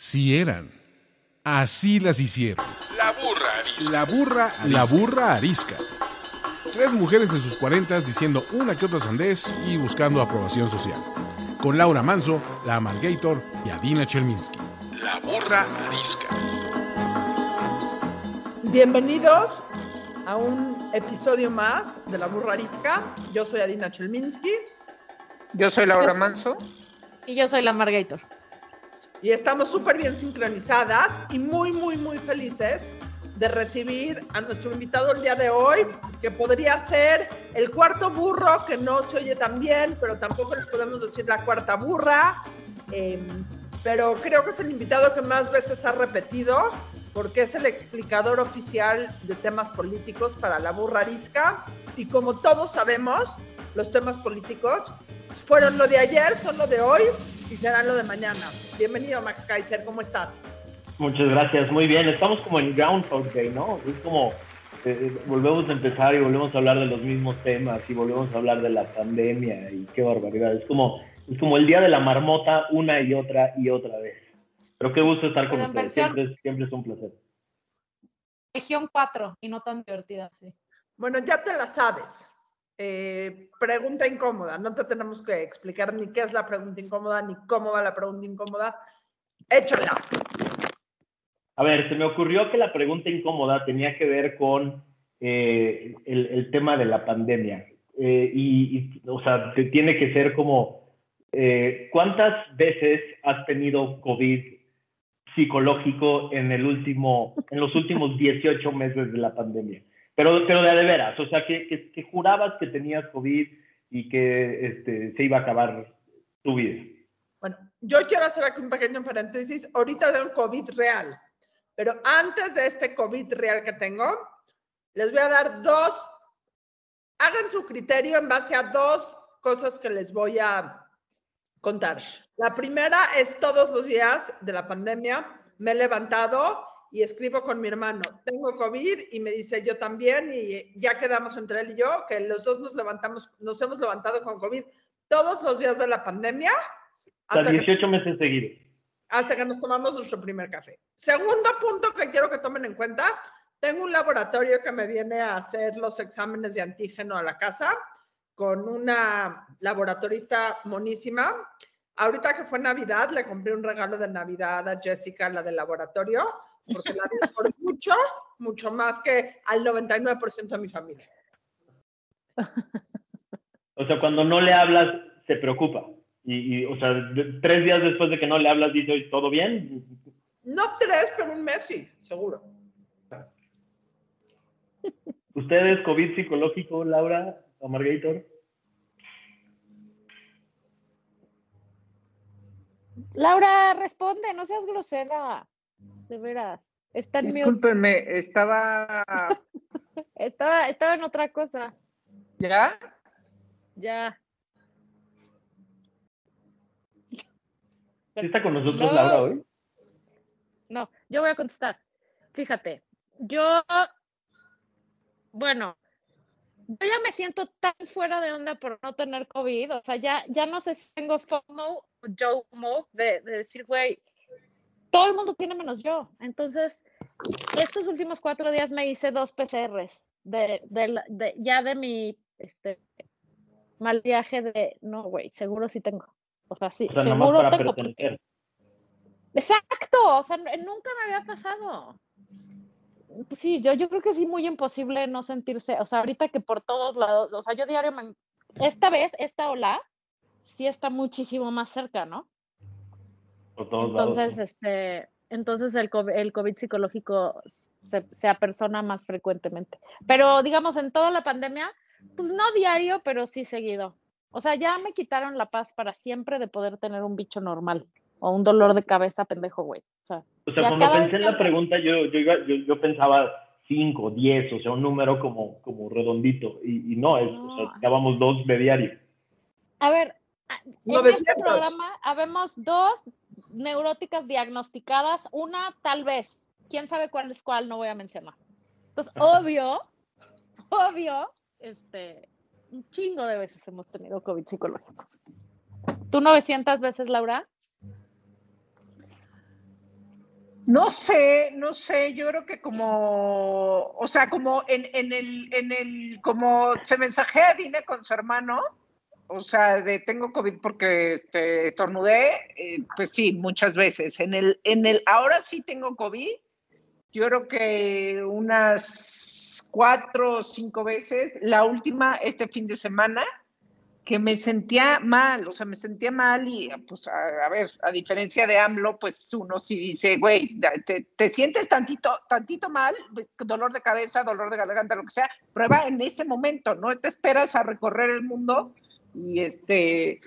Si eran. Así las hicieron. La burra arisca. La burra, la burra arisca. Tres mujeres en sus cuarentas diciendo una que otra sandez y buscando aprobación social. Con Laura Manso, la Amalgator y Adina Chelminsky. La burra arisca. Bienvenidos a un episodio más de La Burra Arisca. Yo soy Adina Chelminsky Yo soy Laura Yo soy- Manso. Y yo soy la Margator. Y estamos súper bien sincronizadas y muy, muy, muy felices de recibir a nuestro invitado el día de hoy, que podría ser el cuarto burro, que no se oye tan bien, pero tampoco le podemos decir la cuarta burra. Eh, pero creo que es el invitado que más veces ha repetido, porque es el explicador oficial de temas políticos para la burra arisca. Y como todos sabemos, los temas políticos fueron lo de ayer, son lo de hoy y serán lo de mañana. Bienvenido, Max Kaiser, ¿cómo estás? Muchas gracias, muy bien. Estamos como en Groundhog Day, ¿no? Es como eh, volvemos a empezar y volvemos a hablar de los mismos temas y volvemos a hablar de la pandemia y qué barbaridad. Es como, es como el día de la marmota una y otra y otra vez. Pero qué gusto estar con ustedes. Siempre, es- siempre es un placer. Región 4 y no tan divertida, sí. Bueno, ya te la sabes. Eh, pregunta incómoda. No te tenemos que explicar ni qué es la pregunta incómoda, ni cómo va la pregunta incómoda. Échala. A ver, se me ocurrió que la pregunta incómoda tenía que ver con eh, el, tema de la pandemia. Eh, y, y, o sea, te tiene que ser como, eh, ¿cuántas veces has tenido COVID psicológico en, el último, en los últimos 18 meses de la pandemia? Pero, pero de, de veras, o sea, que, que, que jurabas que tenías COVID y que este, se iba a acabar tu vida. Bueno, yo quiero hacer aquí un pequeño paréntesis. Ahorita tengo COVID real, pero antes de este COVID real que tengo, les voy a dar dos, hagan su criterio en base a dos cosas que les voy a contar. La primera es todos los días de la pandemia, me he levantado y escribo con mi hermano, tengo COVID y me dice yo también y ya quedamos entre él y yo que los dos nos levantamos, nos hemos levantado con COVID todos los días de la pandemia hasta que 18 meses seguidos. hasta que nos tomamos nuestro primer café. Segundo punto que quiero que tomen en cuenta, tengo un laboratorio que me viene a hacer los exámenes de antígeno a la casa con una laboratorista monísima. Ahorita que fue Navidad, le compré un regalo de Navidad a Jessica, la del laboratorio, porque la vi por mucho, mucho más que al 99% de mi familia. O sea, cuando no le hablas, se preocupa. Y, y, o sea, de- tres días después de que no le hablas, dice, "Oye, ¿todo bien? No tres, pero un mes sí, seguro. ¿Ustedes, COVID psicológico, Laura o Margator? Laura, responde, no seas grosera. De veras. Está en mute. Discúlpenme, estaba. Estaba, estaba en otra cosa. ¿Ya? Ya. ¿Sí está con nosotros No. Laura hoy? No, yo voy a contestar. Fíjate, yo, bueno, yo ya me siento tan fuera de onda por no tener COVID, o sea, ya, ya no sé si tengo FOMO o JOMO de, de decir, güey, todo el mundo tiene menos yo. Entonces, estos últimos cuatro días me hice dos PCRs de, de, ya de mi este, mal viaje de, no, güey, seguro sí tengo. O sea, sí, O sea, seguro para tengo. porque-. Exacto, o sea, nunca me había pasado. Pues sí, yo, yo creo que sí, muy imposible no sentirse, o sea, ahorita que por todos lados, o sea, yo diario, me- esta vez, esta ola, sí está muchísimo más cerca, ¿no? Por todos lados. Entonces, este, entonces el COVID, el COVID psicológico se, se apersona más frecuentemente. Pero digamos, en toda la pandemia, pues no diario, pero sí seguido. O sea, ya me quitaron la paz para siempre de poder tener un bicho normal o un dolor de cabeza pendejo, güey. O sea, O sea, cuando pensé en que la pregunta, yo, yo, iba- yo, yo pensaba 5, 10, o sea, un número como, como redondito. Y, y no, es, o sea, No. dábamos dos de diario. A ver, en 900. este programa habemos dos neuróticas diagnosticadas, una tal vez, quién sabe cuál es cuál, no voy a mencionar. Entonces, obvio, obvio, este, un chingo de veces hemos tenido COVID psicológico. ¿Tú 900 veces, Laura? No sé, no sé, yo creo que como, o sea, como en, en el, en el, como se mensajea Dine con su hermano, o sea, de tengo COVID porque este, estornudé, eh, pues sí, muchas veces. En el, en el, ahora sí tengo COVID, yo creo que unas cuatro o cinco veces, la última este fin de semana, que me sentía mal, o sea, me sentía mal y pues a, a ver, a diferencia de AMLO, pues uno sí dice, güey, te, te sientes tantito, tantito mal, dolor de cabeza, dolor de garganta, lo que sea, prueba en ese momento, no te esperas a recorrer el mundo y este,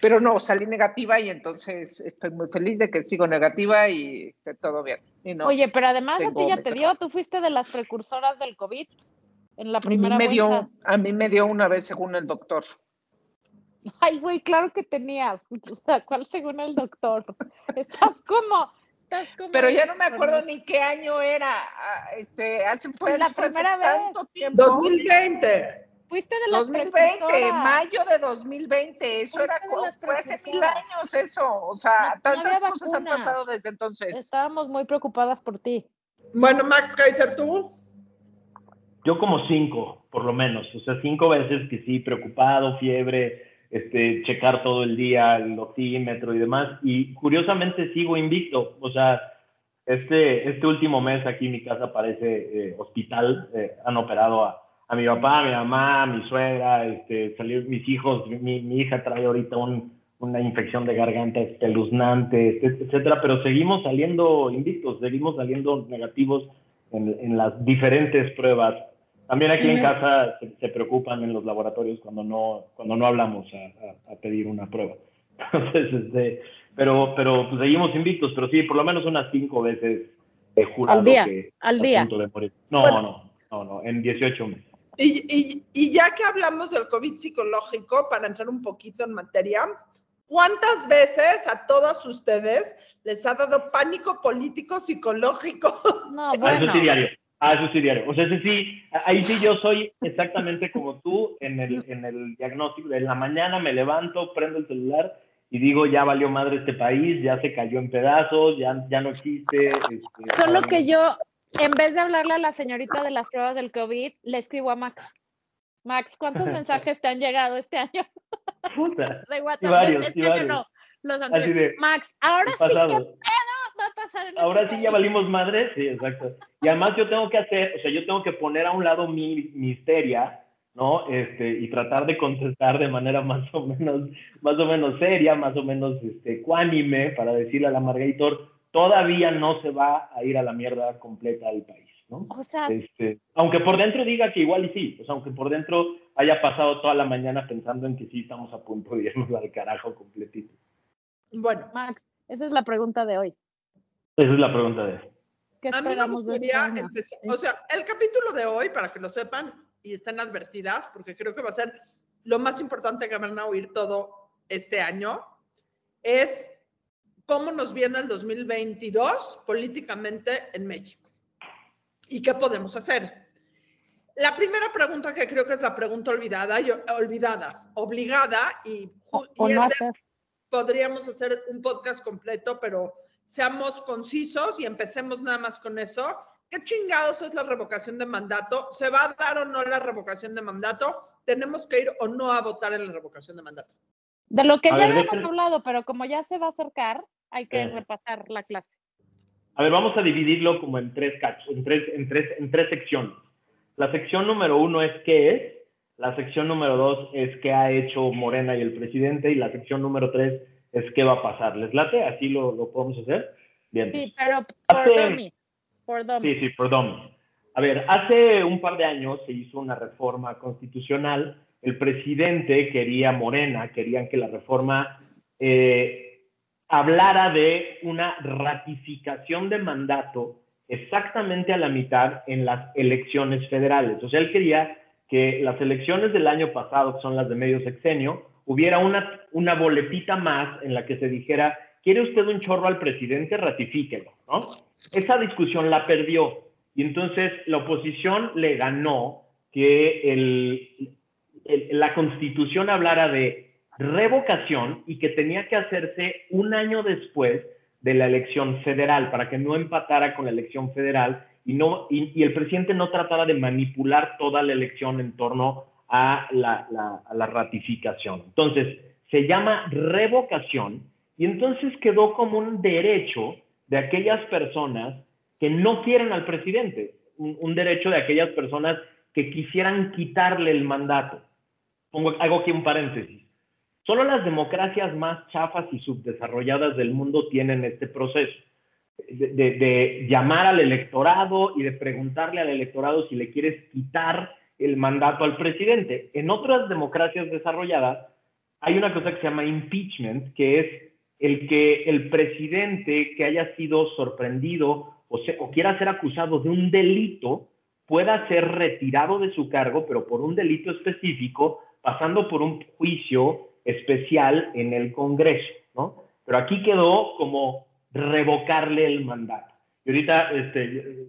pero no, salí negativa y entonces estoy muy feliz de que sigo negativa y que todo bien. Y no, Oye, pero además a ti ya te dio, tú fuiste de las precursoras del COVID en la a mí, primera me dio, a mí me dio una vez según el doctor. Ay, güey, claro que tenías. O sea, ¿Cuál según el doctor? Estás como, estás como. Pero ya no me acuerdo ni qué año era. ah, Este, hace Pues la fue hace primera vez. tanto tiempo. 2020. Fuiste de las 2020, precursoras. mayo de 2020, eso era fue hace mil años eso, o sea, No- no tantas había cosas han vacunas. pasado desde entonces. Estábamos muy preocupadas por ti. Bueno, Max Kaiser, tú. Yo como cinco, por lo menos. O sea, cinco veces que sí, preocupado, fiebre, este, checar todo el día el oxímetro y demás. Y curiosamente sigo invicto. O sea, este, este último mes aquí mi casa parece eh, hospital. Eh, han operado a, a mi papá, a mi mamá, a mi suegra, este, salir mis hijos. Mi, mi hija trae ahorita un- una infección de garganta espeluznante, et- etcétera. Pero seguimos saliendo invictos, seguimos saliendo negativos en, en las diferentes pruebas. También aquí en casa se, se preocupan en los laboratorios cuando no, cuando no hablamos a, a- a pedir una prueba. Entonces, este, pero, pero pues seguimos invictos, pero sí, por lo menos unas cinco veces he jurado Al día, que al día. punto de morir. No, Bueno. no, no, no, en 18 meses. Y, y- y ya que hablamos del COVID psicológico, para entrar un poquito en materia, ¿cuántas veces a todas ustedes les ha dado pánico político psicológico? No, Ah, eso bueno. sí diario. Ah, eso sí diario. O sea, ese sí, ahí sí yo soy exactamente como tú en el, en el diagnóstico. De la mañana me levanto, prendo el celular y digo, ya valió madre este país, ya se cayó en pedazos, ya, ya no existe. este, Solo que yo, en vez de hablarle a la señorita de las pruebas del COVID, le escribo a Max. Max, ¿cuántos mensajes te han llegado este año Puta. de WhatsApp? varios, este y año varios. no, los anteriores. Max, ahora sí, ¿qué pasado. va a pasar en Ahora este sí ya valimos madre, sí, exacto. Y además yo tengo que hacer, o sea, yo tengo que poner a un lado mi, mi histeria, ¿no? Este, y tratar de contestar de manera más o menos, más o menos seria, más o menos este, ecuánime, para decirle a la Margator, todavía no se va a ir a la mierda completa del país, ¿no? O sea, Este, aunque por dentro diga que igual y sí, o sea, aunque por dentro haya pasado toda la mañana pensando en que sí estamos a punto de irnos al carajo completito. Bueno, Max, esa es la pregunta de hoy. Esa es la pregunta de ¿Qué a mí me gustaría empezar, o sea, el capítulo de hoy, para que lo sepan y estén advertidas, porque creo que va a ser lo más importante que van a oír todo este año, es cómo nos viene el 2022 políticamente en México y qué podemos hacer. La primera pregunta que creo que es la pregunta olvidada, y, olvidada, obligada y, O, y o no hacer. podríamos hacer un podcast completo, pero seamos concisos y empecemos nada más con eso. ¿Qué chingados es la revocación de mandato? ¿Se va a dar o no la revocación de mandato? ¿Tenemos que ir o no a votar en la revocación de mandato? De lo que A ya ver, habíamos déjenme- hablado, pero como ya se va a acercar, hay que Sí. repasar la clase. A ver, vamos a dividirlo como en tres cachos, en tres, en tres, en tres secciones. La sección número uno es qué es, la sección número dos es qué ha hecho Morena y el presidente, y la sección número tres es qué va a pasar. ¿Les late? ¿Así lo, lo podemos hacer? Bien. Sí, pero por dummy. Por dummy. Sí, sí, perdón. A ver, hace un par de años se hizo una reforma constitucional. El presidente quería, Morena, querían que la reforma eh, hablara de una ratificación de mandato exactamente a la mitad en las elecciones federales. O sea, él quería que las elecciones del año pasado, que son las de medio sexenio, hubiera una, una boletita más en la que se dijera, ¿quiere usted un chorro al presidente? Ratifíquelo, ¿no? Esa discusión la perdió y entonces la oposición le ganó que el, el- la constitución hablara de revocación y que tenía que hacerse un año después de la elección federal, para que no empatara con la elección federal y, no, y, el presidente no tratara de manipular toda la elección en torno a la, a la ratificación. Entonces, se llama revocación y entonces quedó como un derecho de aquellas personas que no quieren al presidente, un, derecho de aquellas personas que quisieran quitarle el mandato. Pongo, hago aquí un paréntesis. Solo las democracias más chafas y subdesarrolladas del mundo tienen este proceso de, de, llamar al electorado y de preguntarle al electorado si le quieres quitar el mandato al presidente. En otras democracias desarrolladas hay una cosa que se llama impeachment, que es el que el presidente que haya sido sorprendido o, o quiera ser acusado de un delito pueda ser retirado de su cargo, pero por un delito específico, pasando por un juicio especial en el Congreso, ¿no? Pero aquí quedó como revocarle el mandato. Y ahorita este,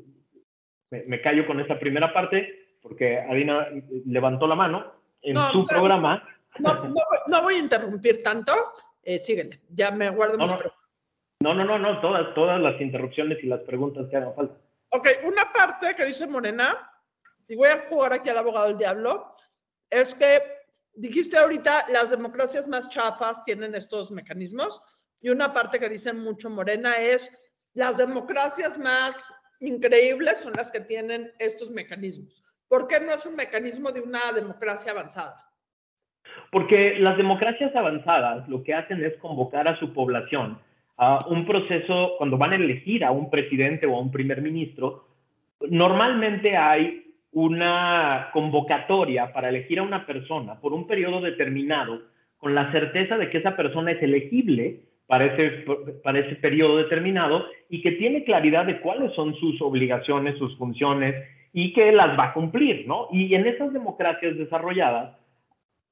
me, callo con esta primera parte, porque Adina levantó la mano en su programa. No, no, voy a interrumpir tanto, eh, síguele, ya me guardo no, mis no, no, no, no, no, todas, todas las interrupciones y las preguntas que hagan falta. Ok, una parte que dice Morena, y voy a jugar aquí al abogado del diablo, es que dijiste ahorita las democracias más chafas tienen estos mecanismos, y una parte que dice mucho Morena es las democracias más increíbles son las que tienen estos mecanismos. ¿Por qué no es un mecanismo de una democracia avanzada? Porque las democracias avanzadas lo que hacen es convocar a su población a un proceso, cuando van a elegir a un presidente o a un primer ministro, normalmente hay una convocatoria para elegir a una persona por un periodo determinado con la certeza de que esa persona es elegible para ese, para ese periodo determinado y que tiene claridad de cuáles son sus obligaciones, sus funciones y que las va a cumplir, ¿no? Y en esas democracias desarrolladas,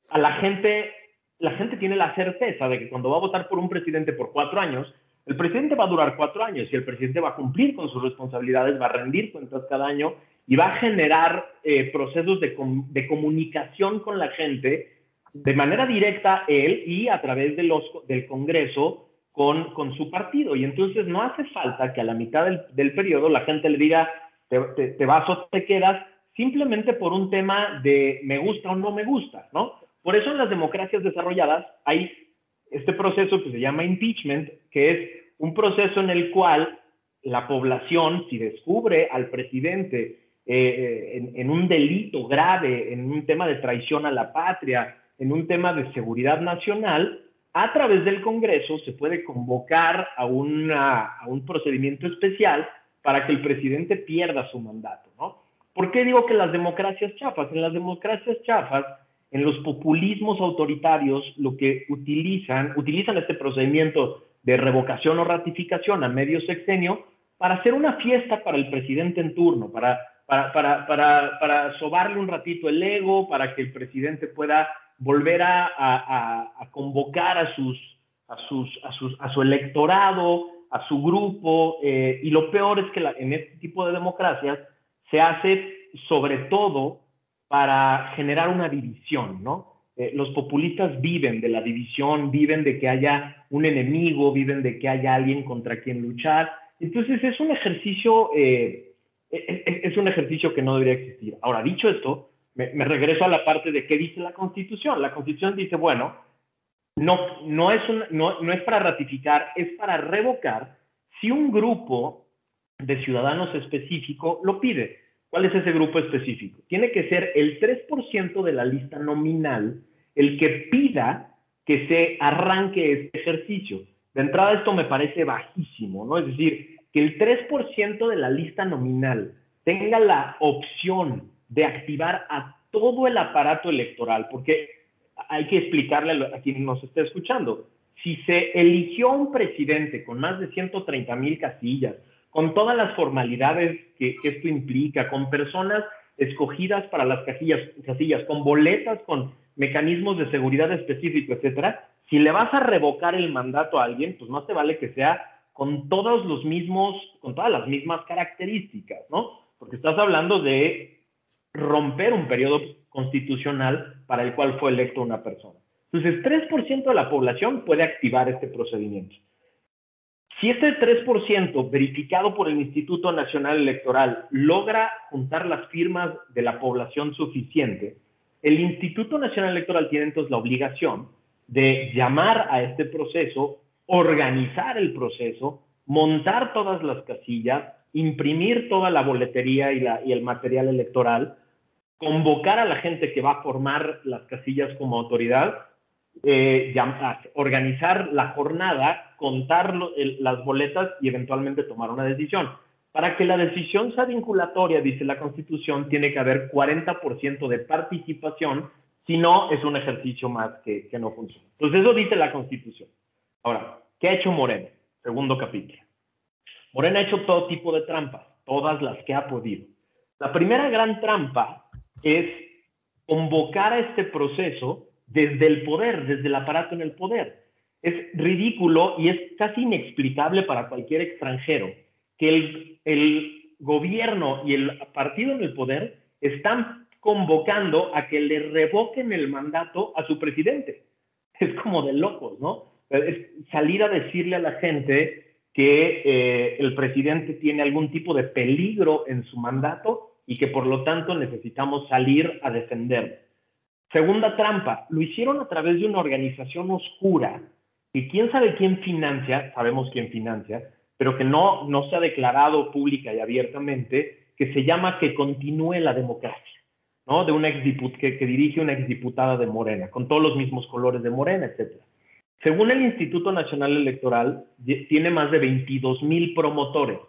a la gente, la gente tiene la certeza de que cuando va a votar por un presidente por cuatro años, el presidente va a durar cuatro años y el presidente va a cumplir con sus responsabilidades, va a rendir cuentas cada año y va a generar eh, procesos de, de, comunicación con la gente de manera directa él y a través de los, del Congreso con, con su partido. Y entonces no hace falta que a la mitad del, del periodo la gente le diga, te, te vas o te quedas, simplemente por un tema de me gusta o no me gusta, ¿no? Por eso en las democracias desarrolladas hay este proceso que se llama impeachment, que es un proceso en el cual la población, si descubre al presidente eh, en, en, un delito grave, en un tema de traición a la patria, en un tema de seguridad nacional, a través del Congreso se puede convocar a, una, a un procedimiento especial para que el presidente pierda su mandato, ¿no? ¿Por qué digo que las democracias chafas? En las democracias chafas en los populismos autoritarios lo que utilizan, utilizan este procedimiento de revocación o ratificación a medio sexenio para hacer una fiesta para el presidente en turno, para, para, para, para, para sobarle un ratito el ego, para que el presidente pueda volver a, a, a convocar a, sus, a, sus, a, sus, a su electorado, a su grupo, eh, y lo peor es que la, en este tipo de democracias se hace sobre todo para generar una división, ¿no? Eh, los populistas viven de la división, viven de que haya un enemigo, viven de que haya alguien contra quien luchar. Entonces es un ejercicio, eh, es, un ejercicio que no debería existir. Ahora, dicho esto, me, regreso a la parte de qué dice la Constitución. La Constitución dice, bueno, no, no, es no, no es para ratificar, es para revocar si un grupo de ciudadanos específico lo pide. ¿Cuál es ese grupo específico? Tiene que ser el 3% de la lista nominal el que pida que se arranque este ejercicio. De entrada esto me parece bajísimo, ¿no? Es decir, que el 3% de la lista nominal tenga la opción de activar a todo el aparato electoral, porque hay que explicarle a quien nos esté escuchando. Si se eligió un presidente con más de 130 mil casillas, con todas las formalidades que, esto implica, con personas escogidas para las casillas, casillas, con boletas, con mecanismos de seguridad específicos, etcétera, si le vas a revocar el mandato a alguien, pues más te vale que sea con todos los mismos, con todas las mismas características, ¿no? Porque estás hablando de romper un periodo constitucional para el cual fue electo una persona. Entonces, 3% de la población puede activar este procedimiento. Si este 3% verificado por el Instituto Nacional Electoral logra juntar las firmas de la población suficiente, el Instituto Nacional Electoral tiene entonces la obligación de llamar a este proceso, organizar el proceso, montar todas las casillas, imprimir toda la boletería y, el material electoral, convocar a la gente que va a formar las casillas como autoridad, eh, organizar la jornada, contar las boletas y eventualmente tomar una decisión. Para que la decisión sea vinculatoria, dice la Constitución, tiene que haber 40% de participación, si no es un ejercicio más que, que no funciona. Entonces eso dice la Constitución. Ahora, ¿qué ha hecho Morena? Segundo capítulo. Morena ha hecho todo tipo de trampas, todas las que ha podido. La primera gran trampa es convocar a este proceso desde el poder, desde el aparato en el poder. Es ridículo y es casi inexplicable para cualquier extranjero que el, gobierno y el partido en el poder están convocando a que le revoquen el mandato a su presidente. Es como de locos, ¿no? Es salir a decirle a la gente que eh, el presidente tiene algún tipo de peligro en su mandato y que por lo tanto necesitamos salir a defenderlo. Segunda trampa, lo hicieron a través de una organización oscura y quién sabe quién financia, sabemos quién financia, pero que no, no se ha declarado pública y abiertamente, que se llama Que continúe la democracia, ¿no? De una que, que dirige una exdiputada de Morena, con todos los mismos colores de Morena, etc. Según el Instituto Nacional Electoral, tiene más de 22 mil promotores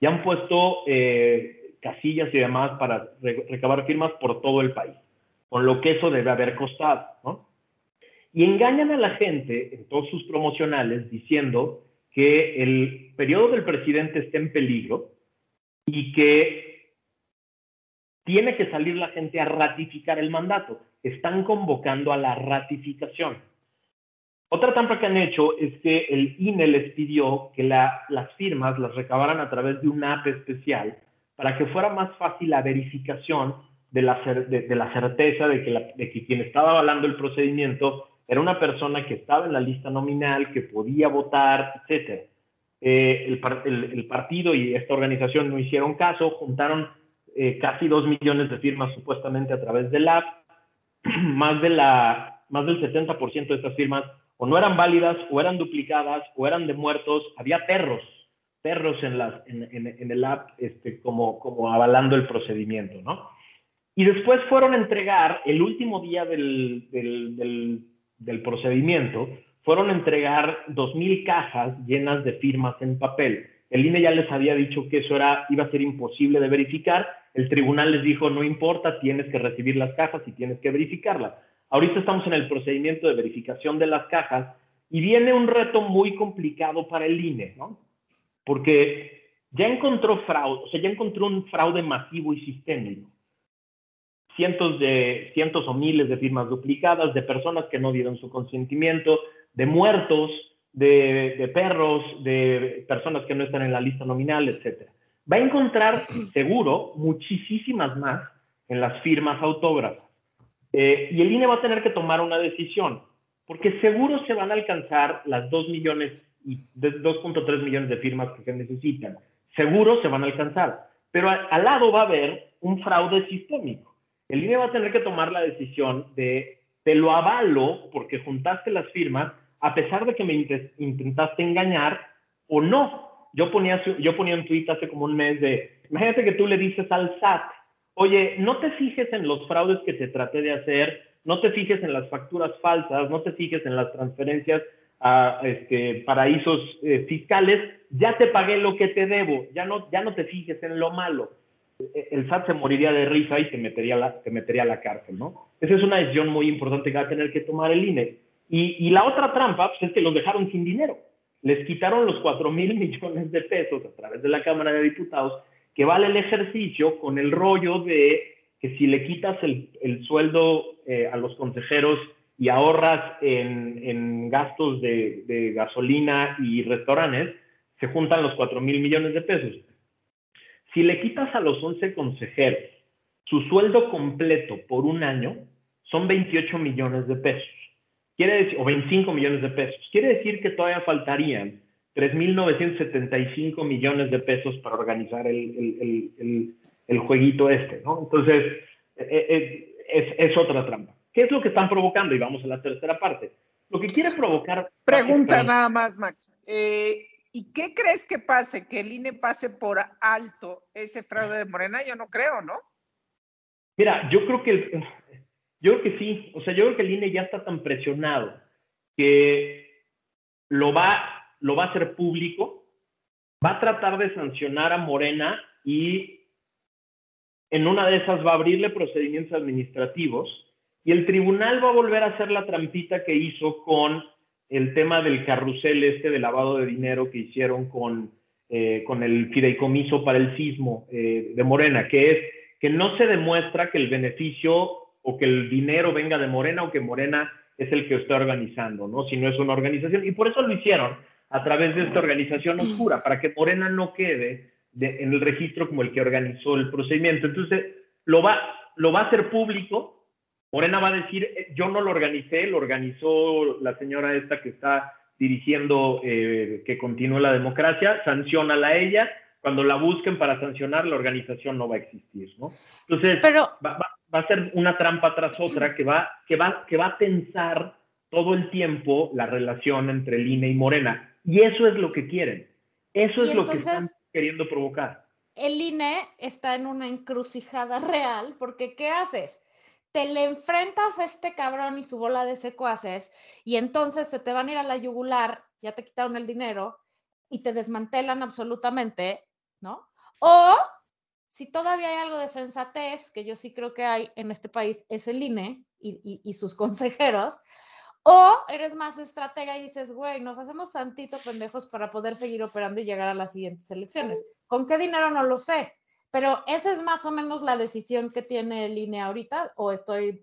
y han puesto eh, casillas y demás para recabar firmas por todo el país con lo que eso debe haber costado, ¿no? Y engañan a la gente en todos sus promocionales diciendo que el periodo del presidente está en peligro y que tiene que salir la gente a ratificar el mandato. Están convocando a la ratificación. Otra trampa que han hecho es que el INE les pidió que las firmas las recabaran a través de una app especial para que fuera más fácil la verificación de la, de, la certeza de que, de que quien estaba avalando el procedimiento era una persona que estaba en la lista nominal, que podía votar, etc. Eh, el, el, partido y esta organización no hicieron caso, juntaron eh, casi dos millones de firmas supuestamente a través del app. Más, de la, más del 70% de estas firmas o no eran válidas, o eran duplicadas, o eran de muertos. Había perros, perros en, las, en, en, el app este, como, como avalando el procedimiento, ¿no? Y después fueron a entregar, el último día del, del, procedimiento, fueron a entregar 2.000 cajas llenas de firmas en papel. El INE ya les había dicho que eso era, iba a ser imposible de verificar. El tribunal les dijo, no importa, tienes que recibir las cajas y tienes que verificarlas. Ahorita estamos en el procedimiento de verificación de las cajas y viene un reto muy complicado para el INE, ¿no? Porque ya encontró fraude, o sea, ya encontró un fraude masivo y sistémico cientos, de, cientos o miles de firmas duplicadas, de personas que no dieron su consentimiento, de muertos, de, perros, de personas que no están en la lista nominal, etc. Va a encontrar seguro muchísimas más en las firmas autógrafas. Eh, y el INE va a tener que tomar una decisión, porque seguro se van a alcanzar las 2 millones y 2.3 millones de firmas que se necesitan. Seguro se van a alcanzar, pero al lado va a haber un fraude sistémico. El INE va a tener que tomar la decisión de te lo avalo porque juntaste las firmas a pesar de que me intentaste engañar o no. Yo ponía, yo ponía un tweet hace como un mes de, imagínate que tú le dices al SAT, oye, no te fijes en los fraudes que te traté de hacer, no te fijes en las facturas falsas, no te fijes en las transferencias a este, paraísos eh, fiscales, ya te pagué lo que te debo, ya no, ya no te fijes en lo malo el SAT se moriría de risa y te metería, la, metería a la cárcel, ¿no? Esa es una decisión muy importante que va a tener que tomar el INE. Y, la otra trampa pues, es que los dejaron sin dinero. Les quitaron los 4 mil millones de pesos a través de la Cámara de Diputados, que vale el ejercicio con el rollo de que si le quitas el, sueldo eh, a los consejeros y ahorras en, gastos de, de, gasolina y restaurantes, se juntan los 4 mil millones de pesos. Si le quitas a los 11 consejeros su sueldo completo por un año, son 28 millones de pesos. Quiere decir, o 25 millones de pesos. Quiere decir que todavía faltarían 3.975 millones de pesos para organizar el, jueguito este, ¿no? Entonces, eh, eh, es, es, otra trampa. ¿Qué es lo que están provocando? Y vamos a la tercera parte. Lo que quiere provocar... Pregunta nada más, Max. Eh, ¿Y qué crees que pase? ¿Que el INE pase por alto ese fraude de Morena? Yo no creo, ¿no? Mira, yo creo que, yo creo que sí. O sea, yo creo que el INE ya está tan presionado que lo va, lo va a hacer público, va a tratar de sancionar a Morena y en una de esas va a abrirle procedimientos administrativos y el tribunal va a volver a hacer la trampita que hizo con el tema del carrusel este de lavado de dinero que hicieron con, eh, con el fideicomiso para el sismo eh, de Morena, que es que no se demuestra que el beneficio o que el dinero venga de Morena o que Morena es el que está organizando, ¿no? Si no es una organización. Y por eso lo hicieron a través de esta organización oscura, para que Morena no quede en el registro como el que organizó el procedimiento. Entonces, lo va, lo va a hacer público, Morena va a decir, eh, yo no lo organicé, lo organizó la señora esta que está dirigiendo eh, que continúe la democracia, sancionala a ella, cuando la busquen para sancionar, la organización no va a existir, ¿no? Entonces, va, a ser una trampa tras otra que va, que, va, que va a tensar todo el tiempo la relación entre el INE y Morena. Y eso es lo que quieren. Eso es lo que están queriendo provocar. El INE está en una encrucijada real, porque ¿qué haces? te le enfrentas a este cabrón y su bola de secuaces y entonces se te van a ir a la yugular, ya te quitaron el dinero y te desmantelan absolutamente, ¿no? O si todavía hay algo de sensatez, que yo sí creo que hay en este país, es el INE y, y sus consejeros, o eres más estratega y dices, güey, nos hacemos tantito pendejos para poder seguir operando y llegar a las siguientes elecciones. ¿Con qué dinero? No lo sé, pero esa es más o menos la decisión que tiene el INE ahorita, o estoy...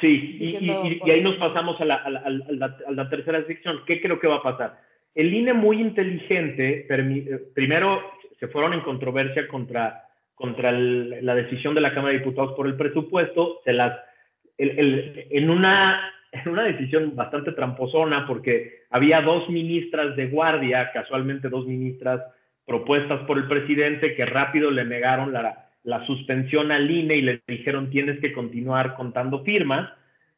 Sí, y, ahí nos pasamos a la, tercera sección. ¿Qué creo que va a pasar? El INE muy inteligente, eh, primero se fueron en controversia contra, contra la decisión de la Cámara de Diputados por el presupuesto, se las, en, una, en una decisión bastante tramposona, porque había dos ministras de guardia, casualmente dos ministras propuestas por el presidente que rápido le negaron la, la suspensión al INE y le dijeron tienes que continuar contando firmas.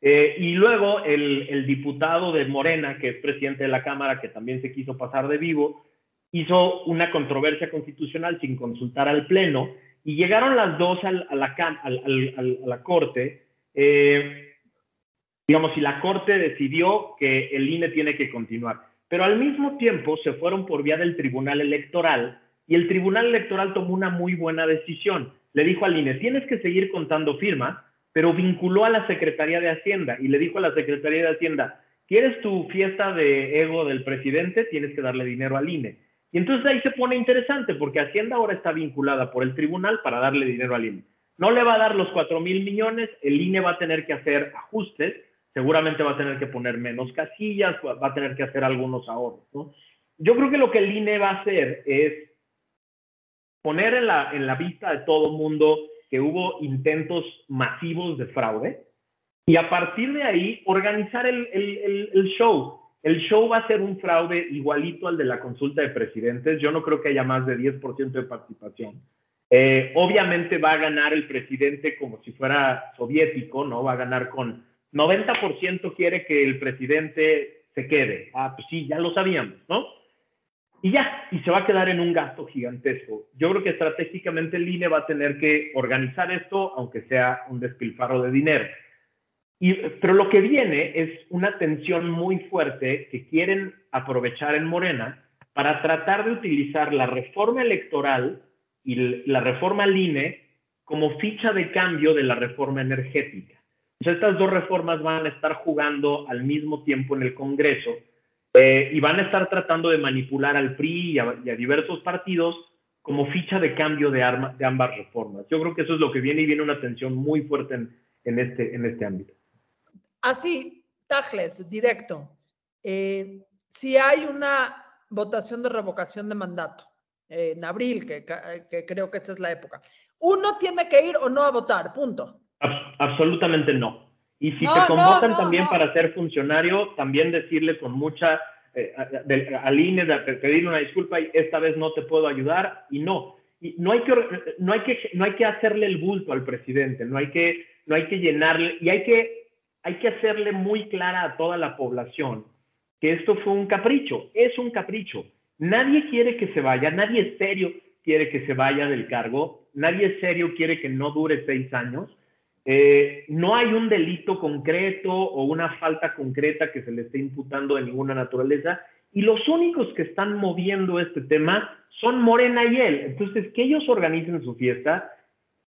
Eh, y luego el, el, diputado de Morena, que es presidente de la Cámara, que también se quiso pasar de vivo, hizo una controversia constitucional sin consultar al Pleno y llegaron las dos a, la, a, la, Corte. Eh, digamos, y la Corte decidió que el INE tiene que continuar pero al mismo tiempo se fueron por vía del Tribunal Electoral y el Tribunal Electoral tomó una muy buena decisión. Le dijo al INE, tienes que seguir contando firmas, pero vinculó a la Secretaría de Hacienda y le dijo a la Secretaría de Hacienda, ¿quieres tu fiesta de ego del presidente? Tienes que darle dinero al INE. Y entonces ahí se pone interesante porque Hacienda ahora está vinculada por el tribunal para darle dinero al INE. No le va a dar los 4 mil millones, el INE va a tener que hacer ajustes seguramente va a tener que poner menos casillas, va a tener que hacer algunos ahorros. ¿no? Yo creo que lo que el INE va a hacer es poner en la, en la vista de todo mundo que hubo intentos masivos de fraude y a partir de ahí organizar el, el, el, show. El show va a ser un fraude igualito al de la consulta de presidentes. Yo no creo que haya más de 10% de participación. Eh, obviamente va a ganar el presidente como si fuera soviético, ¿no? Va a ganar con 90% quiere que el presidente se quede. Ah, pues sí, ya lo sabíamos, ¿no? Y ya, y se va a quedar en un gasto gigantesco. Yo creo que estratégicamente el INE va a tener que organizar esto, aunque sea un despilfarro de dinero. Y, pero lo que viene es una tensión muy fuerte que quieren aprovechar en Morena para tratar de utilizar la reforma electoral y la reforma al INE como ficha de cambio de la reforma energética estas dos reformas van a estar jugando al mismo tiempo en el Congreso eh, y van a estar tratando de manipular al PRI y a, diversos partidos como ficha de cambio de, arma, de ambas reformas. Yo creo que eso es lo que viene y viene una tensión muy fuerte en, este, en este ámbito. Así, Tajles, directo. Eh, si hay una votación de revocación de mandato en abril, que, que creo que esa es la época, uno tiene que ir o no a votar, punto absolutamente no. Y si te convocan también para ser funcionario, también decirle con mucha eh, al INE de pedir una disculpa y esta vez no te puedo ayudar y no. Y no hay que, no hay que, no hay que hacerle el bulto al presidente, no hay que, no hay que llenarle y hay que, hay que hacerle muy clara a toda la población que esto fue un capricho, es un capricho. Nadie quiere que se vaya, nadie serio quiere que se vaya del cargo, nadie serio quiere que no dure seis años. Eh, no hay un delito concreto o una falta concreta que se le esté imputando de ninguna naturaleza y los únicos que están moviendo este tema son Morena y él. Entonces, que ellos organicen su fiesta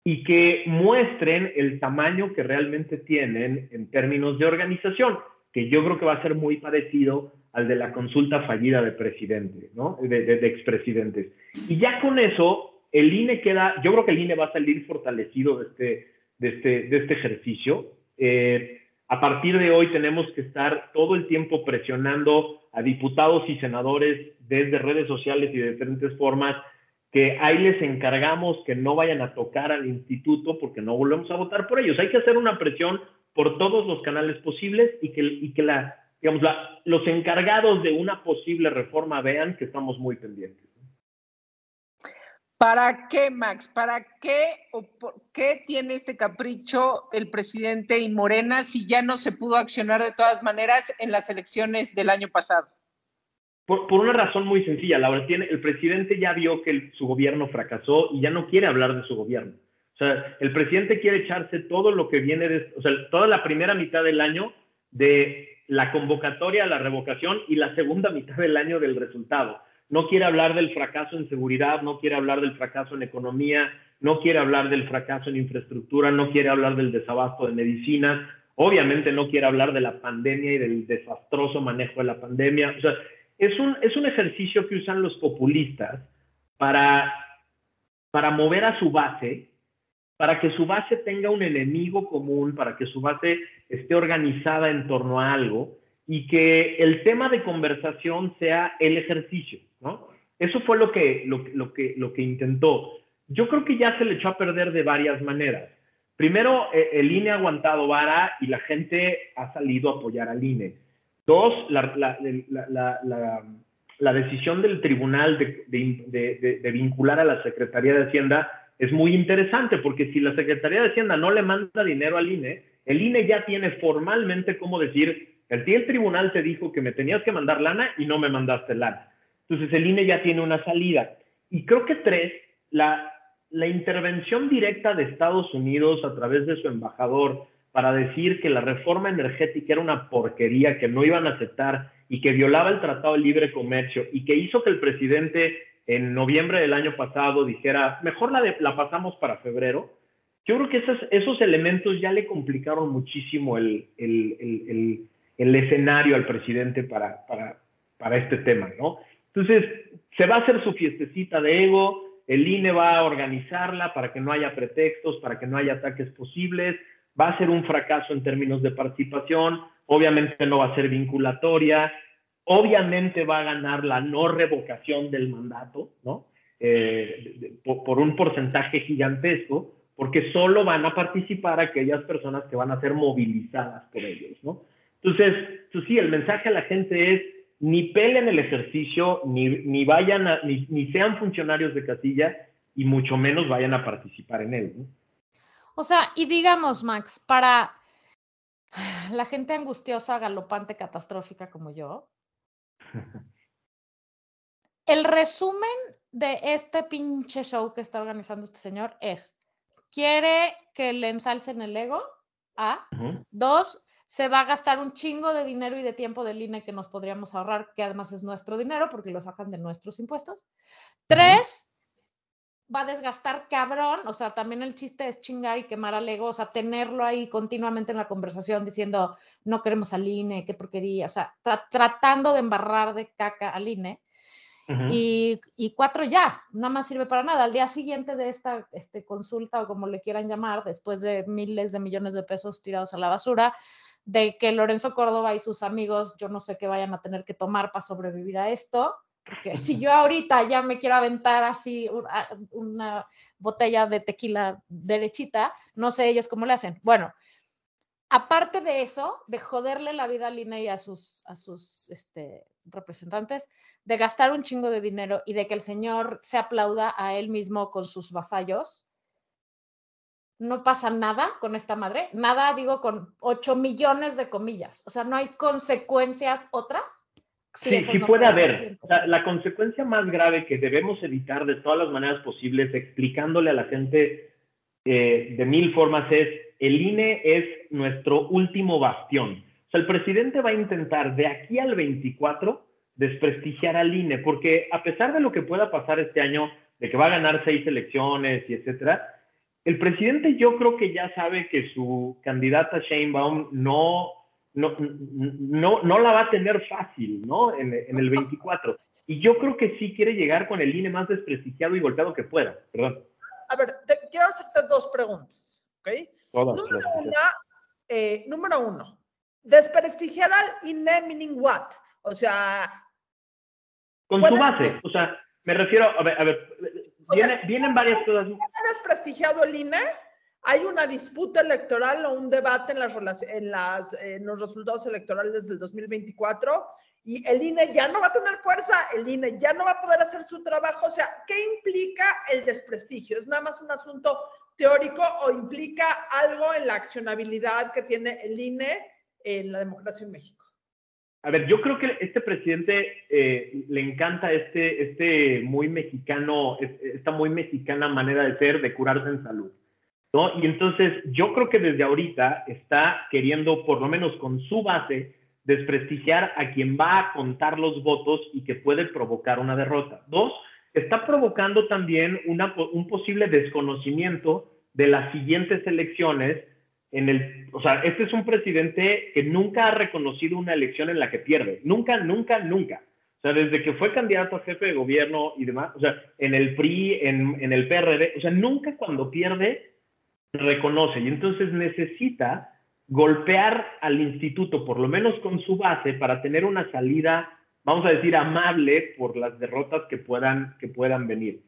y que muestren el tamaño que realmente tienen en términos de organización, que yo creo que va a ser muy parecido al de la consulta fallida de presidente, ¿no? De, de, expresidentes. Y ya con eso, el INE queda, yo creo que el INE va a salir fortalecido de este, de este, de este ejercicio. Eh, a partir de hoy tenemos que estar todo el tiempo presionando a diputados y senadores desde redes sociales y de diferentes formas que ahí les encargamos que no vayan a tocar al instituto porque no volvemos a votar por ellos. Hay que hacer una presión por todos los canales posibles y que, y que los encargados de una posible reforma vean que estamos muy pendientes. ¿Para qué, Max? ¿Para qué o por qué tiene este capricho el presidente y Morena si ya no se pudo accionar de todas maneras en las elecciones del año pasado? Por, una razón muy sencilla, Laura. Tiene, el presidente ya vio que su gobierno fracasó y ya no quiere hablar de su gobierno. O sea, el presidente quiere echarse todo lo que viene de, o sea, toda la primera mitad del año de la convocatoria a la revocación y la segunda mitad del año del resultado no quiere hablar del fracaso en seguridad, no quiere hablar del fracaso en economía, no quiere hablar del fracaso en infraestructura, no quiere hablar del desabasto de medicinas, obviamente no quiere hablar de la pandemia y del desastroso manejo de la pandemia. O sea, es un, es un ejercicio que usan los populistas para, para mover a su base, para que su base tenga un enemigo común, para que su base esté organizada en torno a algo y que el tema de conversación sea el ejercicio. ¿no? Eso fue lo que, lo, que, lo que intentó. Yo creo que ya se le echó a perder de varias maneras. Primero, eh, el INE ha aguantado vara y la gente ha salido a apoyar al INE. Dos, la, la, la, la decisión del tribunal de, de, de, vincular a la Secretaría de Hacienda es muy interesante porque si la Secretaría de Hacienda no le manda dinero al INE, el INE ya tiene formalmente como decir, el, el tribunal te dijo que me tenías que mandar lana y no me mandaste lana. Entonces el INE ya tiene una salida. Y creo que tres, la, la intervención directa de Estados Unidos a través de su embajador para decir que la reforma energética era una porquería, que no iban a aceptar y que violaba el Tratado de Libre Comercio y que hizo que el presidente en noviembre del año pasado dijera, mejor la, la pasamos para febrero, yo creo que esos, esos elementos ya le complicaron muchísimo el, el, el, el escenario al presidente para, para, para este tema, ¿no? Entonces, se va a hacer su fiestecita de ego, el INE va a organizarla para que no haya pretextos, para que no haya ataques posibles, va a ser un fracaso en términos de participación, obviamente no va a ser vinculatoria, obviamente va a ganar la no revocación del mandato, ¿no? Eh, por, un porcentaje gigantesco, porque solo van a participar aquellas personas que van a ser movilizadas por ellos, ¿no? Entonces, pues sí, el mensaje a la gente es, ni pelen el ejercicio, ni, ni vayan ni, sean funcionarios de casilla y mucho menos vayan a participar en él. O sea, y digamos, Max, para la gente angustiosa, galopante, catastrófica como yo, el resumen de este pinche show que está organizando este señor es, quiere que le ensalcen el ego, A, dos, se va a gastar un chingo de dinero y de tiempo del INE que nos podríamos ahorrar, que además es nuestro dinero porque lo sacan de nuestros impuestos. Tres, va a desgastar cabrón, o sea, también el chiste es chingar y quemar al ego, o sea, tenerlo ahí continuamente en la conversación diciendo, no queremos al INE, qué porquería, o sea, tratando de embarrar de caca al INE. y, y, cuatro ya, nada más sirve para nada. Al día siguiente de esta este, consulta o como le quieran llamar, después de miles de millones de pesos tirados a la basura, de que Lorenzo Córdoba y sus amigos, yo no sé qué vayan a tener que tomar para sobrevivir a esto, porque si yo ahorita ya me quiero aventar así una botella de tequila derechita, no sé ellos cómo le hacen. Bueno, aparte de eso, de joderle la vida al INE y a sus, a sus este, representantes, de gastar un chingo de dinero y de que el señor se aplauda a él mismo con sus vasallos, no pasa nada con esta madre, nada digo con 8 millones de comillas, o sea, no hay consecuencias otras. Sí, esas sí no puede haber. suficientes. O sea, la consecuencia más grave que debemos evitar de todas las maneras posibles, explicándole a la gente eh, de mil formas, es el INE es nuestro último bastión. O sea, el presidente va a intentar de aquí al 24 desprestigiar al INE, porque a pesar de lo que pueda pasar este año, de que va a ganar seis elecciones y etcétera, el presidente yo creo que ya sabe que su candidata Sheinbaum no, no, no, no la va a tener fácil, ¿no? En, en el 24. Y yo creo que sí quiere llegar con el INE más desprestigiado y golpeado que pueda. Perdón. A ver, te- quiero hacerte dos preguntas, ¿ok? Todas, Número una, eh, número uno, desprestigiar al INE meaning what? O sea, Con su base. O sea, me refiero, a ver, a ver, Sea, vienen varias cosas. ¿ha desprestigiado el INE? ¿Hay una disputa electoral o un debate en, las, en, las, en los resultados electorales del 2024? Y el INE ya no va a tener fuerza, el INE ya no va a poder hacer su trabajo. O sea, ¿qué implica el desprestigio? ¿Es nada más un asunto teórico o implica algo en la accionabilidad que tiene el INE en la democracia en México? A ver, yo creo que este presidente eh, le encanta este, este muy mexicano, es- esta muy mexicana manera de ser, de curarse en salud. ¿no? Y entonces yo creo que desde ahorita está queriendo, por lo menos con su base, desprestigiar a quien va a contar los votos y que puede provocar una derrota. Dos, está provocando también una, un posible desconocimiento de las siguientes elecciones en el, o sea, este es un presidente que nunca ha reconocido una elección en la que pierde. Nunca, nunca, nunca. O sea, desde que fue candidato a jefe de gobierno y demás, o sea, en el PRI, en, en el PRD, o sea, nunca cuando pierde reconoce. Y entonces necesita golpear al instituto, por lo menos con su base, para tener una salida, vamos a decir, amable por las derrotas que puedan, que puedan venir.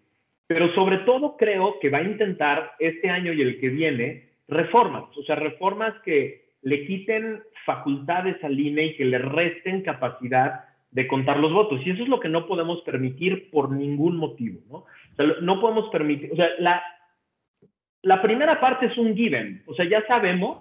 Pero sobre todo creo que va a intentar este año y el que viene reformas, o sea, reformas que le quiten facultades al INE y que le resten capacidad de contar los votos. Y eso es lo que no podemos permitir por ningún motivo, ¿no? O sea, no podemos permitir, o sea, la, la primera parte es un given, o sea, ya sabemos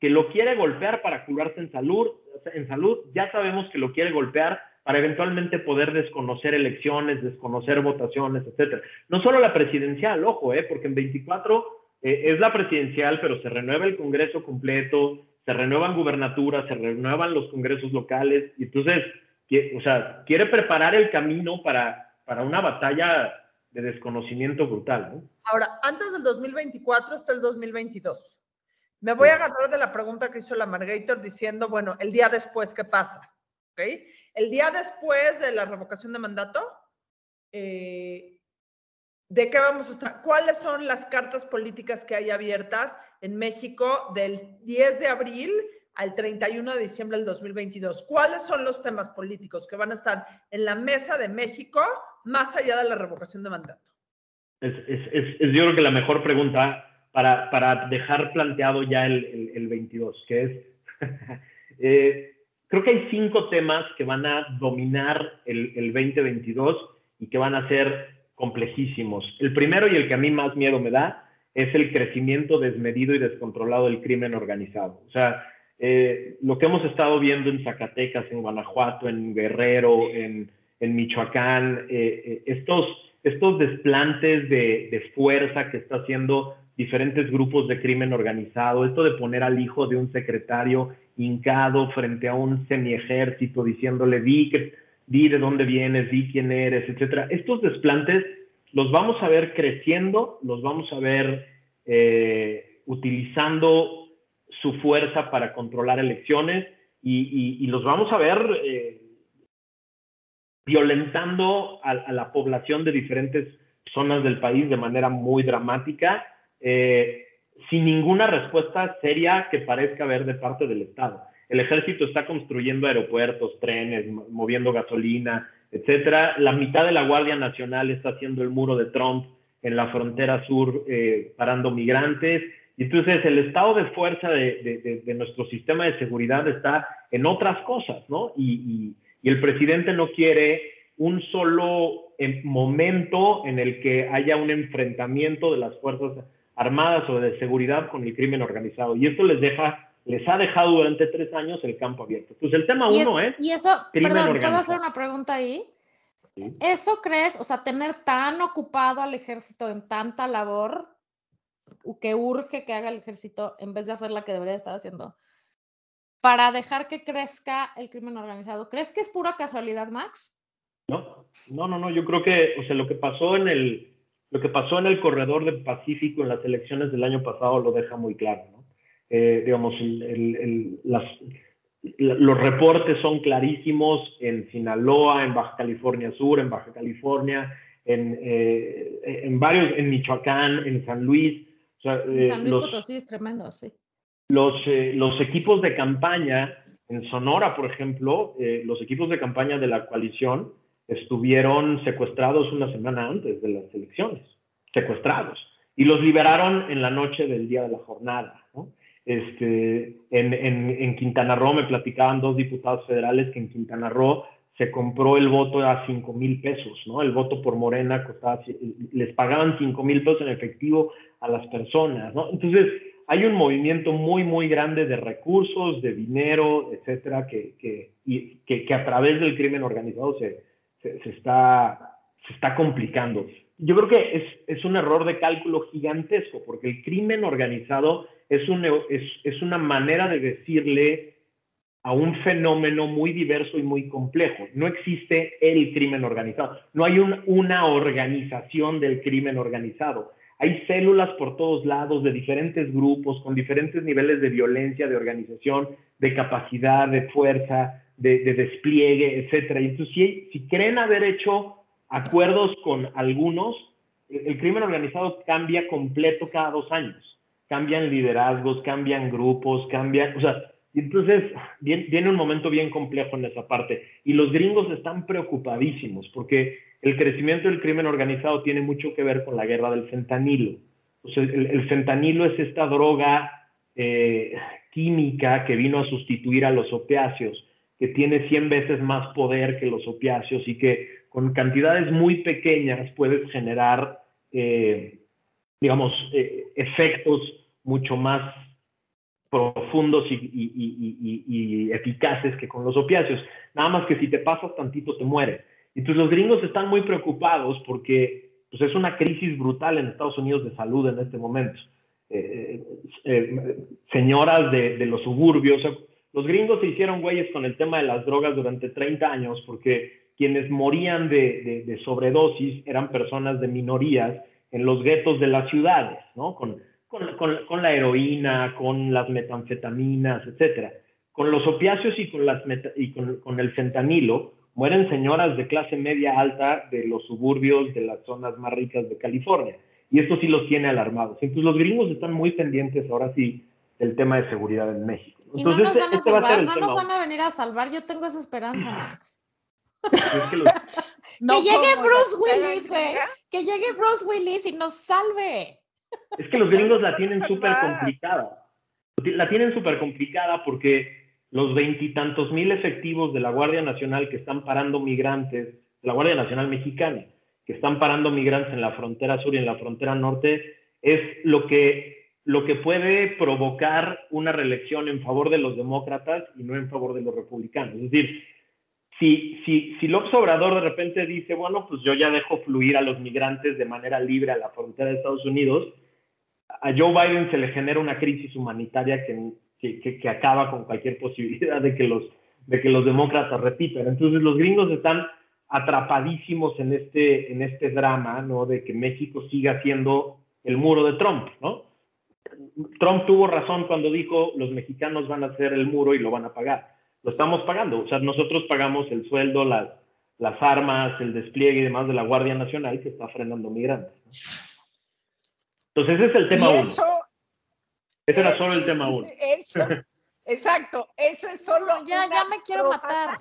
que lo quiere golpear para curarse en salud, en salud, ya sabemos que lo quiere golpear para eventualmente poder desconocer elecciones, desconocer votaciones, etcétera. No solo la presidencial, ojo, eh, porque en 24 eh, es la presidencial, pero se renueva el Congreso completo, se renuevan gubernaturas, se renuevan los congresos locales, y entonces, que- o sea, quiere preparar el camino para, para una batalla de desconocimiento brutal, ¿no? Ahora, antes del 2024 está el 2022. Me voy a agarrar de la pregunta que hizo la Margator diciendo, bueno, el día después, ¿qué pasa? ¿Ok? El día después de la revocación de mandato, eh, ¿de qué vamos a estar? ¿Cuáles son las cartas políticas que hay abiertas en México del 10 de abril al 31 de diciembre del 2022? ¿Cuáles son los temas políticos que van a estar en la mesa de México más allá de la revocación de mandato? Es, es, es, es yo creo que la mejor pregunta para, para dejar planteado ya el, el, el 22, que es, eh, creo que hay cinco temas que van a dominar el, el 2022 y que van a ser complejísimos. El primero y el que a mí más miedo me da es el crecimiento desmedido y descontrolado del crimen organizado. O sea, eh, lo que hemos estado viendo en Zacatecas, en Guanajuato, en Guerrero, en, Michoacán, eh, eh, estos, desplantes de, de, fuerza que está haciendo diferentes grupos de crimen organizado, esto de poner al hijo de un secretario hincado frente a un semiejército diciéndole, di, que, di de dónde vienes, di quién eres, etcétera. Estos desplantes los vamos a ver creciendo, los vamos a ver eh, utilizando su fuerza para controlar elecciones y, los vamos a ver eh, violentando a, a, la población de diferentes zonas del país de manera muy dramática, eh, sin ninguna respuesta seria que parezca haber de parte del Estado. El ejército está construyendo aeropuertos, trenes, moviendo gasolina, etcétera. La mitad de la Guardia Nacional está haciendo el muro de Trump en la frontera sur, eh, parando migrantes. Y entonces el estado de fuerza de, de- nuestro sistema de seguridad está en otras cosas, ¿no? Y, y- y el presidente no quiere un solo eh, momento en el que haya un enfrentamiento de las Fuerzas Armadas o de seguridad con el crimen organizado. Y esto les deja, les ha dejado durante tres años el campo abierto. Entonces el tema Y, es- uno es y eso, perdón, ¿puedo organizado. hacer una pregunta ahí? Sí. ¿Eso crees, o sea, tener tan ocupado al ejército en tanta labor que urge que haga el ejército en vez de hacer la que debería estar haciendo para dejar que crezca el crimen organizado? ¿Crees que es pura casualidad, Max? No, no, no, no. Yo creo que, o sea, lo que pasó en el, lo que pasó en el corredor del Pacífico en las elecciones del año pasado lo deja muy claro, ¿no? Eh, digamos, el- las, la- los reportes son clarísimos en Sinaloa, en Baja California Sur, en Baja California, en, eh, en varios, en Michoacán, en San Luis. O sea, eh, San Luis los- Potosí es tremendo, sí. los, eh, los equipos de campaña en Sonora, por ejemplo, eh, los equipos de campaña de la coalición estuvieron secuestrados una semana antes de las elecciones, secuestrados, y los liberaron en la noche del día de la jornada. ¿no? Este, en, en, en Quintana Roo me platicaban dos diputados federales que en Quintana Roo se compró el voto a 5 mil pesos, ¿no? El voto por Morena costaba, les pagaban 5 mil pesos en efectivo a las personas, ¿no? Entonces, hay un movimiento muy, muy grande de recursos, de dinero, etcétera, que, que, y, que, que a través del crimen organizado se, se, se está, se está complicando. Yo creo que es, es un error de cálculo gigantesco, porque el crimen organizado es, un, es, es una manera de decirle a un fenómeno muy diverso y muy complejo. No existe el crimen organizado, no hay un, una organización del crimen organizado. Hay células por todos lados de diferentes grupos, con diferentes niveles de violencia, de organización, de capacidad, de fuerza, de, de despliegue, etcétera. Y entonces, si, si creen haber hecho acuerdos con algunos, el crimen organizado cambia completo cada dos años. Cambian liderazgos, cambian grupos, cambian, o sea, entonces viene, viene, un momento bien complejo en esa parte. Y los gringos están preocupadísimos porque el crecimiento del crimen organizado tiene mucho que ver con la guerra del fentanilo. O sea, el, el fentanilo es esta droga eh, química que vino a sustituir a los opiáceos, que tiene 100 veces más poder que los opiáceos y que con cantidades muy pequeñas puedes generar, eh, digamos, eh, efectos mucho más profundos y, y, y, y, eficaces que con los opiáceos. Nada más que si te pasas tantito te muere. Entonces los gringos están muy preocupados porque pues, es una crisis brutal en Estados Unidos de salud en este momento. Eh, eh, señoras de, de, los suburbios, los gringos se hicieron güeyes con el tema de las drogas durante 30 años porque quienes morían de, de, de sobredosis eran personas de minorías en los guetos de las ciudades, ¿no? Con, con, con, con, la heroína, con las metanfetaminas, etcétera. Con los opiáceos y con, las meta, y con, con, el fentanilo mueren señoras de clase media alta de los suburbios de las zonas más ricas de California. Y esto sí los tiene alarmados. Entonces los gringos están muy pendientes ahora sí del tema de seguridad en México. Y Entonces, no nos van a este va a ser salvar, no nos van a venir a salvar. Yo tengo esa esperanza, Max. Es que los- No que llegue Bruce Willis, güey. Que llegue Bruce Willis y nos salve. Es que los gringos la tienen súper complicada. La tienen súper complicada porque los veintitantos mil efectivos de la Guardia Nacional que están parando migrantes, de la Guardia Nacional Mexicana, que están parando migrantes en la frontera sur y en la frontera norte, es lo que, lo que puede provocar una reelección en favor de los demócratas y no en favor de los republicanos. Es decir, si, si, si López Obrador de repente dice, bueno, pues yo ya dejo fluir a los migrantes de manera libre a la frontera de Estados Unidos, a Joe Biden se le genera una crisis humanitaria que, que, que- acaba con cualquier posibilidad de que, los, de que los demócratas repitan. Entonces los gringos están atrapadísimos en este, en este drama, ¿no? De que México siga siendo el muro de Trump, ¿no? Trump tuvo razón cuando dijo los mexicanos van a hacer el muro y lo van a pagar. Lo estamos pagando, o sea, nosotros pagamos el sueldo, las, las armas, el despliegue y demás de la Guardia Nacional que está frenando migrantes. ¿no? Entonces ese es el tema Y uno. eso, Ese era eso- solo el tema uno. Eso, exacto, eso es solo. Ya, ya me quiero matar.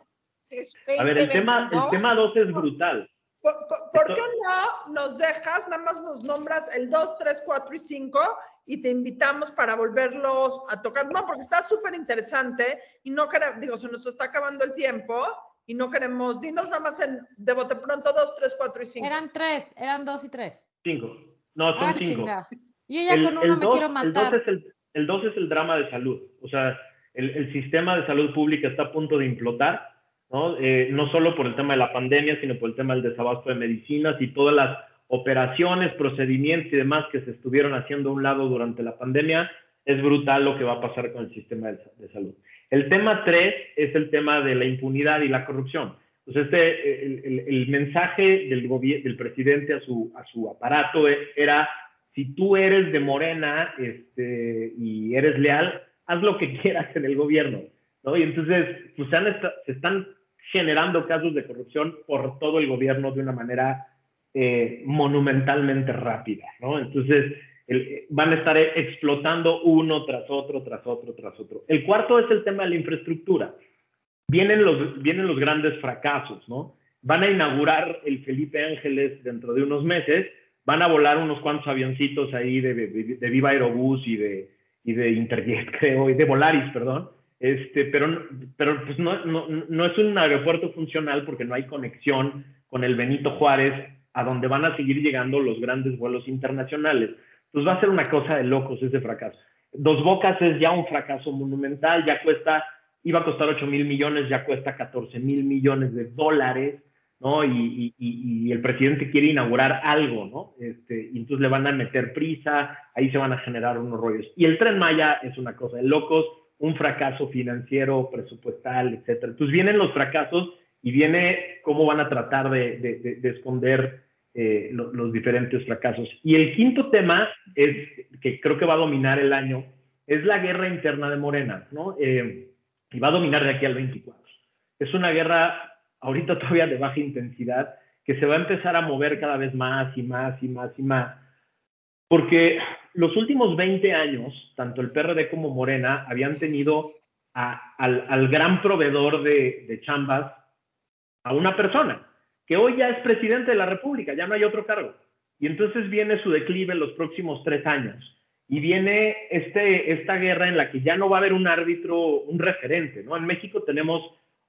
A ver, el tema, el 2022. tema dos es brutal. ¿Por, por- por qué no nos dejas, nada más nos nombras el 2, 3, 4 y 5 y te invitamos para volverlos a tocar? No, porque está súper interesante y no queremos, digo, se nos está acabando el tiempo y no queremos, dinos nada más en, de bote pronto 2, 3, 4 y 5. Eran tres, eran dos y tres. Cinco. No, son Ah, cinco. chinga. Yo ya El- con uno el me dos- quiero El matar. 2 es el, el dos es el drama de salud. O sea, el, el sistema de salud pública está a punto de implotar, ¿no? Eh, no solo por el tema de la pandemia, sino por el tema del desabasto de medicinas y todas las operaciones, procedimientos y demás que se estuvieron haciendo a un lado durante la pandemia. Es brutal lo que va a pasar con el sistema de, de salud. El tema 3 es el tema de la impunidad y la corrupción. Pues este, el, el- el mensaje del, del presidente a su, a su aparato era, si tú eres de Morena este, y eres leal, haz lo que quieras en el gobierno. ¿no? Y entonces pues, se, han se están generando casos de corrupción por todo el gobierno de una manera eh, monumentalmente rápida. ¿no? Entonces el- van a estar explotando uno tras otro, tras otro, tras otro. El cuarto es el tema de la infraestructura vienen los, vienen los grandes fracasos, ¿no? Van a inaugurar el Felipe Ángeles dentro de unos meses, van a volar unos cuantos avioncitos ahí de, de, de Viva Aerobús y de, y de Interjet, creo, y de Volaris, perdón. Este, pero pero pues no, no, no es un aeropuerto funcional porque no hay conexión con el Benito Juárez, a donde van a seguir llegando los grandes vuelos internacionales. Pues va a ser una cosa de locos ese fracaso. Dos Bocas es ya un fracaso monumental, ya cuesta iba a costar 8 mil millones, ya cuesta 14 mil millones de dólares, ¿no? Y, y- y- el presidente quiere inaugurar algo, ¿no? Este, y entonces le van a meter prisa, ahí se van a generar unos rollos. Y el tren Maya es una cosa de locos, un fracaso financiero, presupuestal, etcétera. Entonces vienen los fracasos y viene cómo van a tratar de, de- de- de esconder eh, lo- los diferentes fracasos. Y el quinto tema es que creo que va a dominar el año, es la guerra interna de Morena, ¿no? Eh, y va a dominar de aquí al 24. Es una guerra ahorita todavía de baja intensidad que se va a empezar a mover cada vez más y más y más y más, porque los últimos 20 años, tanto el PRD como Morena habían tenido a- al, al gran proveedor de, de chambas a una persona, que hoy ya es presidente de la República, ya no hay otro cargo. Y entonces viene su declive en los próximos tres años y viene este, esta guerra en la que ya no va a haber un árbitro, un referente, ¿no? En México tenemos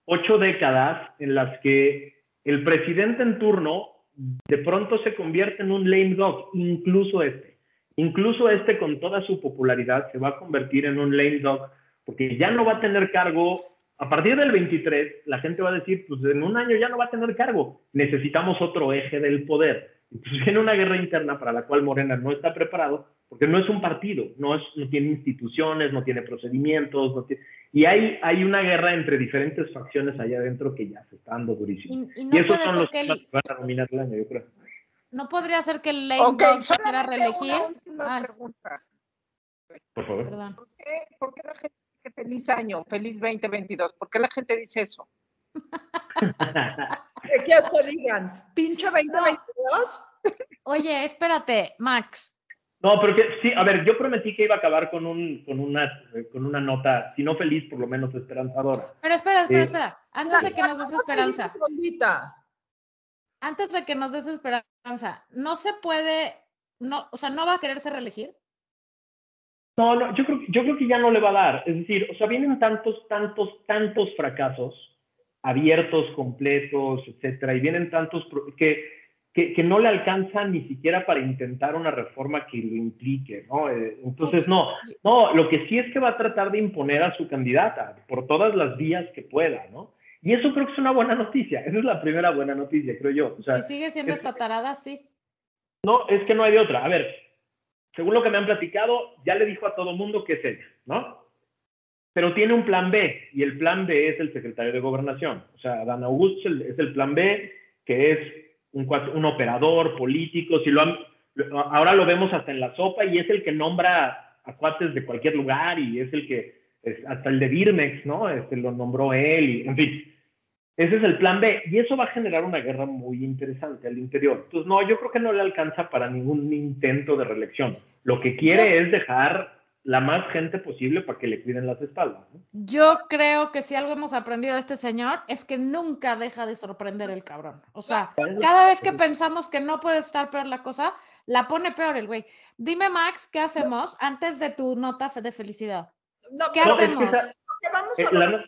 ocho décadas en las que el presidente en turno de pronto se convierte en un lame dog, incluso este. Incluso este con toda su popularidad se va a convertir en un lame dog porque ya no va a tener cargo. A partir del 23, la gente va a decir, pues en un año ya no va a tener cargo. Necesitamos otro eje del poder. Entonces viene una guerra interna para la cual Morena no está preparado, porque no es un partido, no, es, no tiene instituciones, no tiene procedimientos, no tiene- y hay, hay una guerra entre diferentes facciones allá adentro que ya se está dando durísimo. Y, y Y, no esos puede son los que el, que van a dominar el año, yo creo. no podría ser que el lame Ok, dog se quiera solamente reelegir. una última Ah, pregunta. Por favor. perdón. ¿Por qué, por qué la gente feliz año, feliz 2022? ¿Por qué la gente dice eso? ¿Qué que digan? ¿Pinche 2022? Oye, espérate, Max. No, pero que sí, a ver, yo prometí que iba a acabar con, un, con, una, con una nota, si no feliz, por lo menos esperanzadora. Pero espera, espera, Eh, espera. Antes de que nos des ¿Cómo te dices, esperanza, antes de que nos des esperanza, no se puede, no, o sea, no va a quererse reelegir. No, no, yo creo, que- yo creo que ya no le va a dar. Es decir, o sea, vienen tantos, tantos, tantos fracasos abiertos, completos, etcétera, y vienen tantos que, que, que no le alcanzan ni siquiera para intentar una reforma que lo implique, ¿no? Eh, entonces, no, no, lo que sí es que va a tratar de imponer a su candidata por todas las vías que pueda, ¿no? Y eso creo que es una buena noticia. Esa es la primera buena noticia, creo yo. O sea, si sigue siendo es- esta tarada, sí. no, es que no hay de otra. A ver, según lo que me han platicado, ya le dijo a todo mundo que es ella, ¿no? Pero tiene un plan B, y el plan B es el secretario de Gobernación. O sea, Dan Augusto es el, plan B, que es un, operador político. Si lo han- ahora lo vemos hasta en la sopa, y es el que nombra a cuates de cualquier lugar, y es el que, es- hasta el de Birmex, ¿no? Este, lo nombró él, y en fin. Ese es el plan B y eso va a generar una guerra muy interesante al interior. Entonces, no, yo creo que no le alcanza para ningún intento de reelección. Lo que quiere es dejar la más gente posible para que le cuiden las espaldas. ¿no? Yo creo que si algo hemos aprendido de este señor es que nunca deja de sorprender el cabrón. O sea, cada vez que pensamos que no puede estar peor la cosa, la pone peor el güey. Dime, Max, ¿qué hacemos antes de tu nota de felicidad? No, ¿Qué es que hacemos? esa- vamos eh, a la no-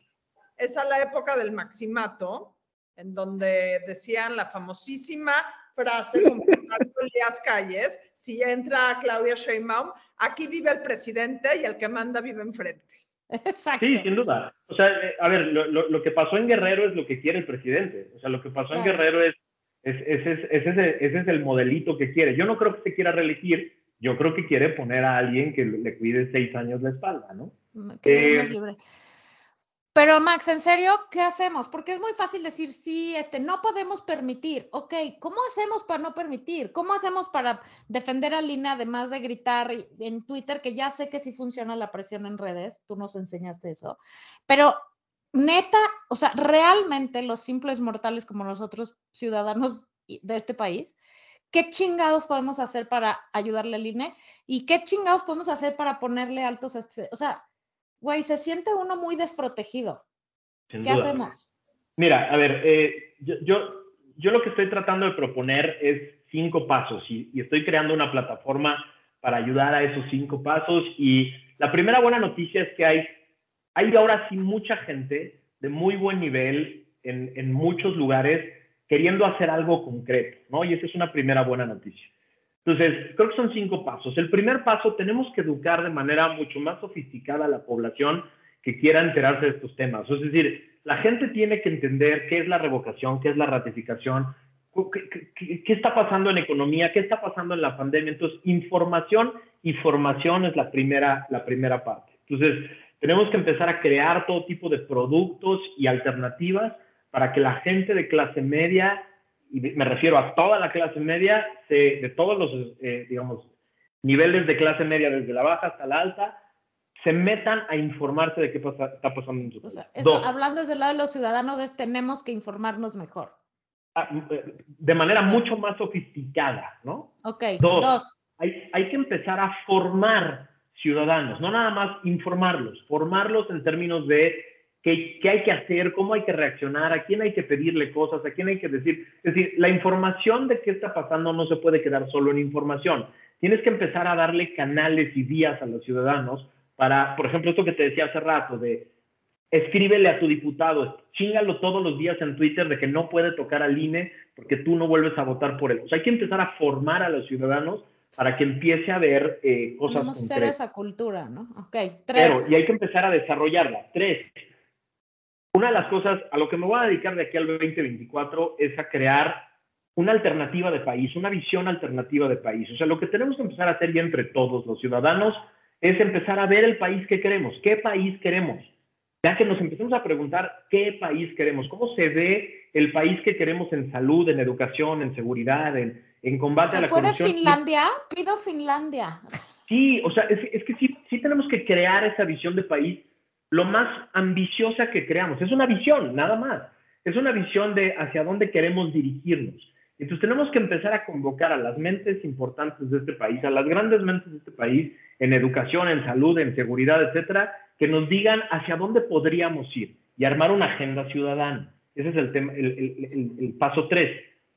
es a la época del maximato, en donde decían la famosísima frase con Elías Calles, si entra Claudia Sheinbaum, aquí vive el presidente y el que manda vive enfrente. Exacto. Sí, sin duda. O sea, eh, a ver, lo, lo- lo que pasó en Guerrero es lo que quiere el presidente. O sea, lo que pasó en. Guerrero es, es, ese, es, ese, el, ese es el modelito que quiere. Yo no creo que se quiera reelegir, yo creo que quiere poner a alguien que le cuide seis años la espalda, ¿no? Que Dios nos Eh, libre. Pero Max, en serio, ¿qué hacemos? Porque es muy fácil decir, sí, este, no podemos permitir. Ok, ¿cómo hacemos para no permitir? ¿Cómo hacemos para defender a Lina, además de gritar en Twitter, que ya sé que sí funciona la presión en redes, tú nos enseñaste eso, pero neta, o sea, realmente los simples mortales como nosotros, ciudadanos de este país, ¿qué chingados podemos hacer para ayudarle al INE? ¿Y qué chingados podemos hacer para ponerle altos a este? O sea, güey, se siente uno muy desprotegido. Sin ¿Qué duda. hacemos? Mira, a ver, eh, yo, yo, yo lo que estoy tratando de proponer es cinco pasos y, y estoy creando una plataforma para ayudar a esos cinco pasos. Y la primera buena noticia es que hay, hay ahora sí mucha gente de muy buen nivel en, en muchos lugares queriendo hacer algo concreto, ¿no? Y esa es una primera buena noticia. Entonces, creo que son cinco pasos. El primer paso, tenemos que educar de manera mucho más sofisticada a la población que quiera enterarse de estos temas. Es decir, la gente tiene que entender qué es la revocación, qué es la ratificación, qué- qué- qué está pasando en economía, qué está pasando en la pandemia. Entonces, información y formación es la primera, la primera parte. Entonces, tenemos que empezar a crear todo tipo de productos y alternativas para que la gente de clase media, y me refiero a toda la clase media, se- de todos los, eh, digamos, niveles de clase media, desde la baja hasta la alta, se metan a informarse de qué pasa- está pasando en su O sea, eso, hablando desde el lado de los ciudadanos, es tenemos que informarnos mejor. ah, eh, de manera mucho más sofisticada, ¿no? Ok, Dos. dos. Hay, hay que empezar a formar ciudadanos, no nada más informarlos, formarlos en términos de qué, qué hay que hacer, cómo hay que reaccionar, a quién hay que pedirle cosas, a quién hay que decir. Es decir, la información de qué está pasando no se puede quedar solo en información. Tienes que empezar a darle canales y vías a los ciudadanos para, por ejemplo, esto que te decía hace rato, de escríbele a tu diputado, chingalo todos los días en Twitter de que no puede tocar al INE porque tú no vuelves a votar por él. O sea, hay que empezar a formar a los ciudadanos para que empiece a ver eh, cosas Tenemos ser concretas. esa cultura, ¿no? Ok, Pero, tres. y hay que empezar a desarrollarla. Tres, una de las cosas a lo que me voy a dedicar de aquí al 2024 es a crear una alternativa de país, una visión alternativa de país. O sea, lo que tenemos que empezar a hacer ya entre todos los ciudadanos es empezar a ver el país que queremos, qué país queremos. Ya que nos empecemos a preguntar qué país queremos, cómo se ve el país que queremos en salud, en educación, en seguridad, en, en combate a ¿Se la puede corrupción. Finlandia? Pido Finlandia. Sí, o sea, es, es que sí, sí tenemos que crear esa visión de país lo más ambiciosa que creamos. Es una visión, nada más. Es una visión de hacia dónde queremos dirigirnos. Entonces tenemos que empezar a convocar a las mentes importantes de este país, a las grandes mentes de este país, en educación, en salud, en seguridad, etcétera, que nos digan hacia dónde podríamos ir y armar una agenda ciudadana. Ese es el tema, el, el- paso tres.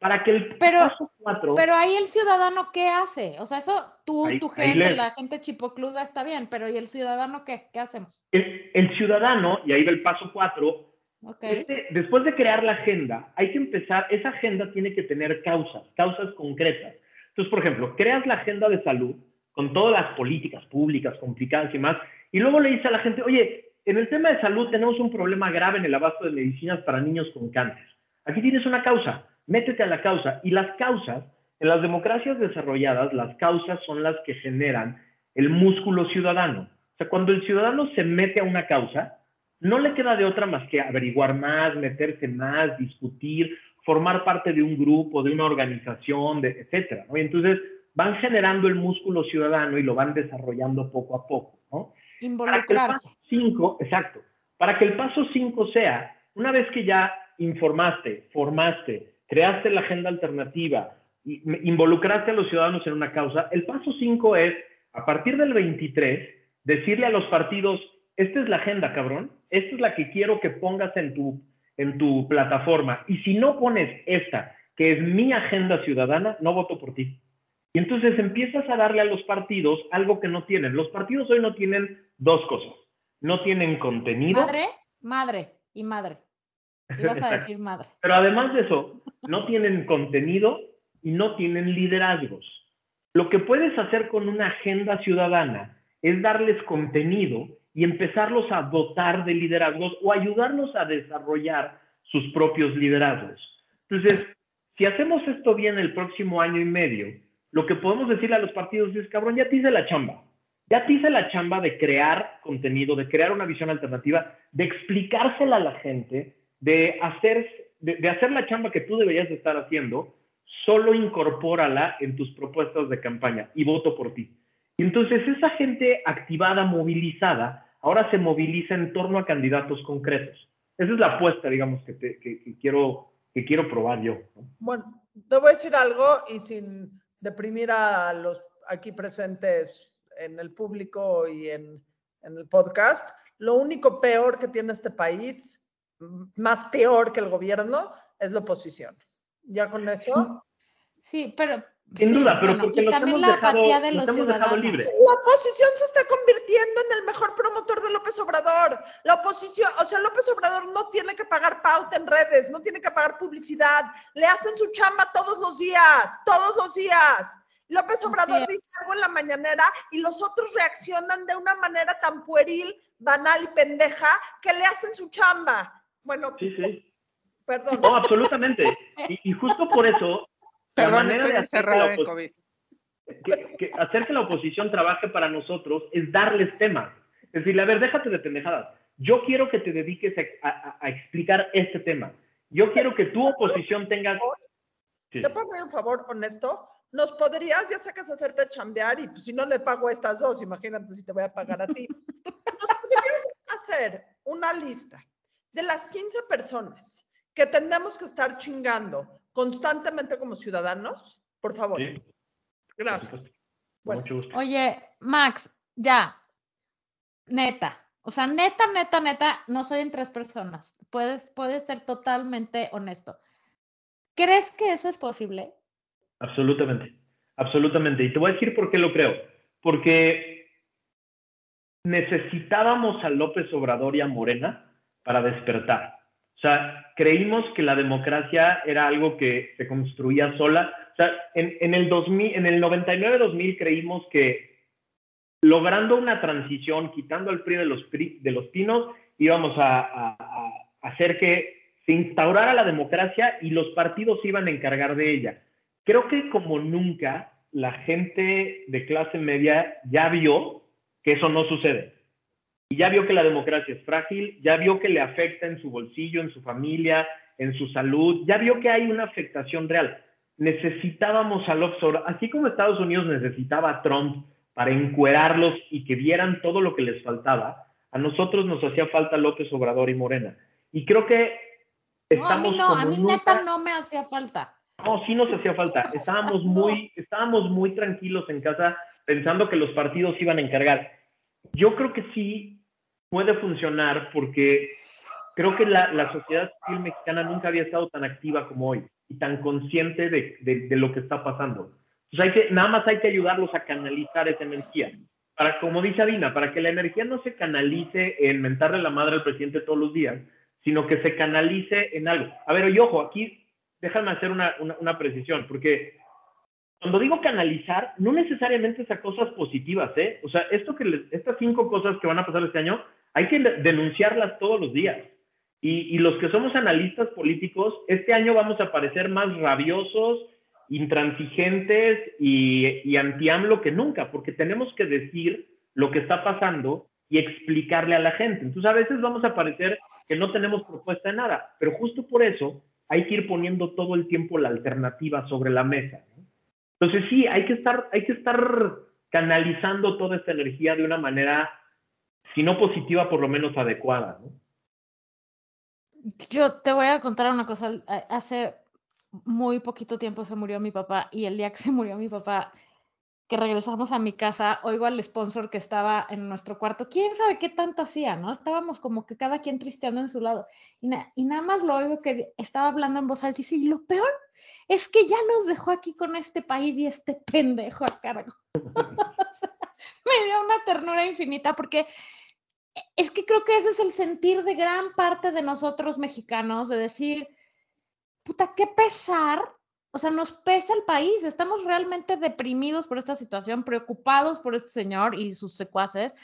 Para que el Pero- paso cuatro. Pero ahí el ciudadano, ¿qué hace? O sea, eso tú, Ahí- tu gente, le- la gente chipocluda está bien, pero ¿y el ciudadano qué? ¿Qué hacemos? el, el ciudadano, y ahí va el paso cuatro, Ok. Este, después de crear la agenda, hay que empezar, esa agenda tiene que tener causas, causas concretas. Entonces, por ejemplo, creas la agenda de salud con todas las políticas públicas complicadas y más, y luego le dices a la gente, oye, en el tema de salud tenemos un problema grave en el abasto de medicinas para niños con cáncer. Aquí tienes una causa, métete a la causa. Y las causas, en las democracias desarrolladas, las causas son las que generan el músculo ciudadano. O sea, cuando el ciudadano se mete a una causa, no le queda de otra más que averiguar más, meterse más, discutir, formar parte de un grupo, de una organización, de, etcétera. ¿no? Y entonces van generando el músculo ciudadano y lo van desarrollando poco a poco. ¿no? Involucrarse. paso 5, exacto, para que el paso 5 sea, una vez que ya informaste, formaste, creaste la agenda alternativa, involucraste a los ciudadanos en una causa, el paso 5 es, a partir del 23, decirle a los partidos, esta es la agenda, cabrón, esta es la que quiero que pongas en tu, en tu plataforma. Y si no pones esta, que es mi agenda ciudadana, no voto por ti. Y entonces empiezas a darle a los partidos algo que no tienen. Los partidos hoy no tienen dos cosas. No tienen contenido. Madre, madre y madre. Ibas a decir madre. Pero además de eso, no tienen contenido y no tienen liderazgos. Lo que puedes hacer con una agenda ciudadana es darles contenido y empezarlos a dotar de liderazgos o ayudarlos a desarrollar sus propios liderazgos. Entonces, si hacemos esto bien el próximo año y medio, lo que podemos decirle a los partidos es, cabrón, ya te hice la chamba. Ya te hice la chamba de crear contenido, de crear una visión alternativa, de explicársela a la gente, de hacer, de, hacer la chamba que tú deberías estar haciendo, solo incorpórala en tus propuestas de campaña y voto por ti. Y entonces esa gente activada, movilizada, ahora se moviliza en torno a candidatos concretos. Esa es la apuesta, digamos, que, que, quiero, que quiero probar yo. Bueno, te voy a decir algo y sin deprimir a los aquí presentes en el público y en, en el podcast, lo único peor que tiene este país más peor que el gobierno es la oposición. ¿Ya con eso? Sí, pero... Sin duda, pero porque y también la apatía de los ciudadanos. La oposición se está convirtiendo en el mejor promotor de López Obrador. La oposición, o sea, López Obrador no tiene que pagar pauta en redes, no tiene que pagar publicidad. Le hacen su chamba todos los días, todos los días. López Obrador dice algo en la mañanera y los otros reaccionan de una manera tan pueril, banal y pendeja que le hacen su chamba. Bueno, sí, sí. Perdón. No, absolutamente. Y, justo por eso, la manera de hacer que, hacer que la oposición trabaje para nosotros es darles temas. Es decir, a ver, déjate de pendejadas. Yo quiero que te dediques a, explicar este tema. Yo quiero que tu oposición tenga... ¿Te puedo pedir un favor honesto? ¿Nos podrías, ya sacas, hacerte chambear y pues, si no le pago a estas dos, imagínate si te voy a pagar a ti. ¿Nos podrías hacer una lista de las 15 personas que tenemos que estar chingando constantemente como ciudadanos, por favor. Gracias. Oye, Max, ya, neta, o sea, neta, neta, neta, no soy en tres personas. Puedes, puedes ser totalmente honesto. ¿Crees que eso es posible? Absolutamente, absolutamente. Y te voy a decir por qué lo creo. Porque necesitábamos a López Obrador y a Morena para despertar. O sea, creímos que la democracia era algo que se construía sola. O sea, en, el, 2000, en el 99-2000 creímos que logrando una transición, quitando al PRI de los, de los pinos, íbamos a, hacer que se instaurara la democracia y los partidos iban a encargar de ella. Creo que como nunca la gente de clase media ya vio que eso no sucede y ya vio que la democracia es frágil, ya vio que le afecta en su bolsillo, en su familia, en su salud, ya vio que hay una afectación real. Necesitábamos a López Obrador, así como Estados Unidos necesitaba a Trump para encuerarlos y que vieran todo lo que les faltaba, a nosotros nos hacía falta López Obrador y Morena. Y creo que estamos no, a mí no, a mí neta no me hacía falta. No, sí nos hacía falta. Estábamos muy, estábamos muy tranquilos en casa pensando que los partidos iban a encargar. Yo creo que sí puede funcionar porque creo que la, sociedad civil mexicana nunca había estado tan activa como hoy y tan consciente de, lo que está pasando. Entonces hay que, nada más hay que ayudarlos a canalizar esa energía. Para, como dice Adina, para que la energía no se canalice en mentarle la madre al presidente todos los días, sino que se canalice en algo. A ver, y ojo, aquí déjame hacer una, una precisión, porque cuando digo canalizar, no necesariamente es a cosas positivas, ¿eh? O sea, esto que estas cinco cosas que van a pasar este año, hay que denunciarlas todos los días. Y, los que somos analistas políticos, este año vamos a parecer más rabiosos, intransigentes y, y anti-AMLO que nunca, porque tenemos que decir lo que está pasando y explicarle a la gente. Entonces, a veces vamos a parecer que no tenemos propuesta de nada, pero justo por eso hay que ir poniendo todo el tiempo la alternativa sobre la mesa. Entonces, sí, hay que estar, hay que estar canalizando toda esta energía de una manera si no positiva, por lo menos adecuada. ¿no? Yo te voy a contar una cosa. Hace muy poquito tiempo se murió mi papá y el día que se murió mi papá, que regresamos a mi casa, oigo al sponsor que estaba en nuestro cuarto, quién sabe qué tanto hacía, ¿no? Estábamos como que cada quien tristeando en su lado. Y, y nada más lo oigo que estaba hablando en voz alta y dice, y lo peor es que ya nos dejó aquí con este país y este pendejo a cargo. me dio una ternura infinita porque es que creo que ese es el sentir de gran parte de nosotros mexicanos, de decir, puta, qué pesar o sea, nos pesa el país, estamos realmente deprimidos por esta situación, preocupados por este señor y sus secuaces.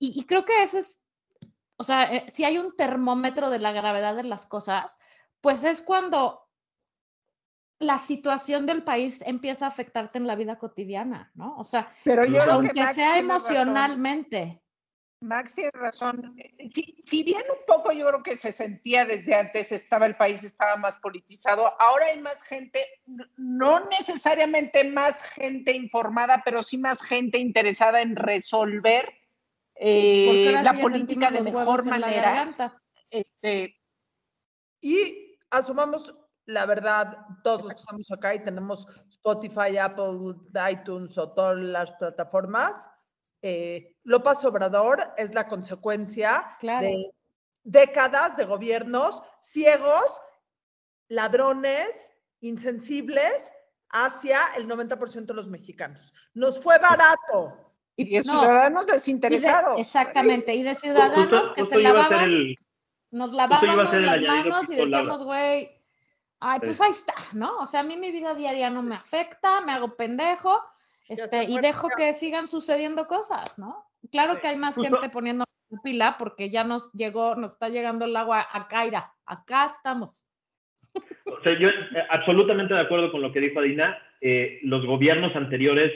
Y, creo que eso es, o sea, eh, si hay un termómetro de la gravedad de las cosas, pues es cuando la situación del país empieza a afectarte en la vida cotidiana, ¿no? O sea, Pero yo aunque sea emocionalmente. Max tiene razón. Si, bien un poco yo creo que se sentía desde antes, estaba el país, estaba más politizado, ahora hay más gente, no necesariamente más gente informada, pero sí más gente interesada en resolver eh, la política de mejor manera. Este, y asumamos la verdad, todos estamos acá y tenemos Spotify, Apple, iTunes o todas las plataformas eh, López Obrador es la consecuencia de décadas de gobiernos ciegos, ladrones, insensibles hacia el 90% de los mexicanos. Nos fue barato. Y de ciudadanos desinteresados. exactamente, y de ciudadanos que se lavaban, nos lavábamos las manos y decíamos, güey, ay, pues ahí está, ¿no? O sea, a mí mi vida diaria no me afecta, me hago pendejo, este, y dejo que sigan sucediendo cosas, ¿no? Claro que hay más gente poniendo pila porque ya nos llegó, nos está llegando el agua a Caira. Acá estamos. O sea, yo eh, absolutamente de acuerdo con lo que dijo Adina. Eh, los gobiernos anteriores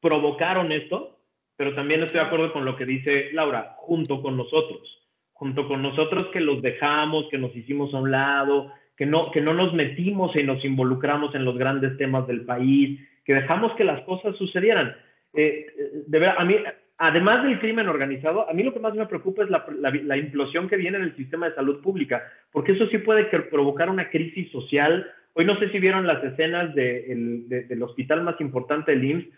provocaron esto, pero también estoy de acuerdo con lo que dice Laura, junto con nosotros. Junto con nosotros que los dejamos, que nos hicimos a un lado, que no, que no nos metimos y nos involucramos en los grandes temas del país, que dejamos que las cosas sucedieran. Eh, de verdad, a mí, además del crimen organizado, a mí lo que más me preocupa es la, la, implosión que viene en el sistema de salud pública, porque eso sí puede provocar una crisis social. Hoy no sé si vieron las escenas de, del hospital más importante del IMSS,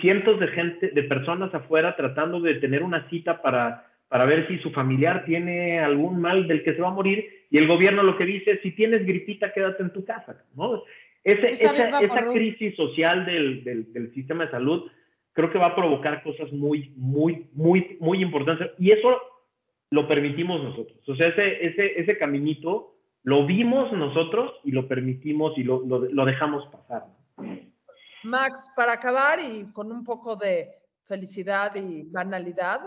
cientos de gente, de personas afuera tratando de tener una cita para, para ver si su familiar tiene algún mal del que se va a morir y el gobierno lo que dice es si tienes gripita quédate en tu casa, ¿no? esa, crisis social del, del, sistema de salud creo que va a provocar cosas muy, muy, muy, muy importantes. Y eso lo permitimos nosotros. O sea, ese, ese, ese caminito lo vimos nosotros y lo permitimos y lo, lo, dejamos pasar. Max, para acabar y con un poco de felicidad y banalidad,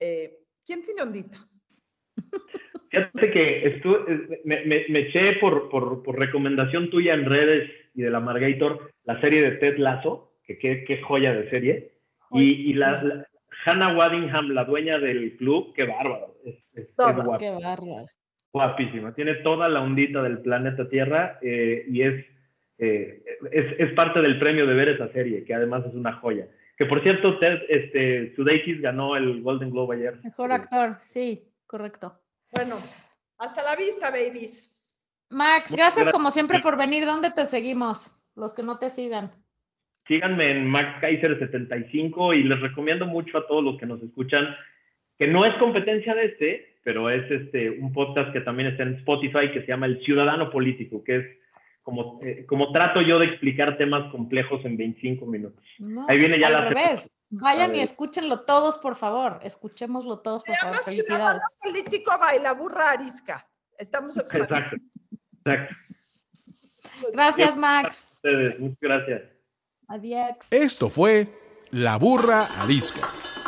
eh, ¿quién tiene ondita? Fíjate que me, me, eché por, por, por, recomendación tuya en redes y de la Margator la serie de Ted Lasso, que qué, joya de serie. Y, y la, Hannah Waddingham, la dueña del club, qué bárbaro. Es, es, Qué bárbaro. Guapísima. Tiene toda la ondita del planeta Tierra eh, y es, eh, es, es, parte del premio de ver esa serie, que además es una joya. Que por cierto, Ted este, Sudeikis ganó el Golden Globe ayer. Mejor actor, sí, correcto. Bueno, hasta la vista, babies. Max, gracias como siempre por venir. ¿Dónde te seguimos? Los que no te sigan. Síganme en Max Kaiser 75 y les recomiendo mucho a todos los que nos escuchan que no es competencia de este, pero es este un podcast que también está en Spotify que se llama El Ciudadano Político, que es como, eh, como trato yo de explicar temas complejos en 25 minutos. Ahí viene ya la revés. Vayan y escúchenlo todos, por favor. Escuchémoslo todos, por favor. Felicidades. político baila burra arisca. Estamos Exacto. Exacto. Gracias, Max. Muchas gracias. Adiós. Esto fue La Burra Arisca.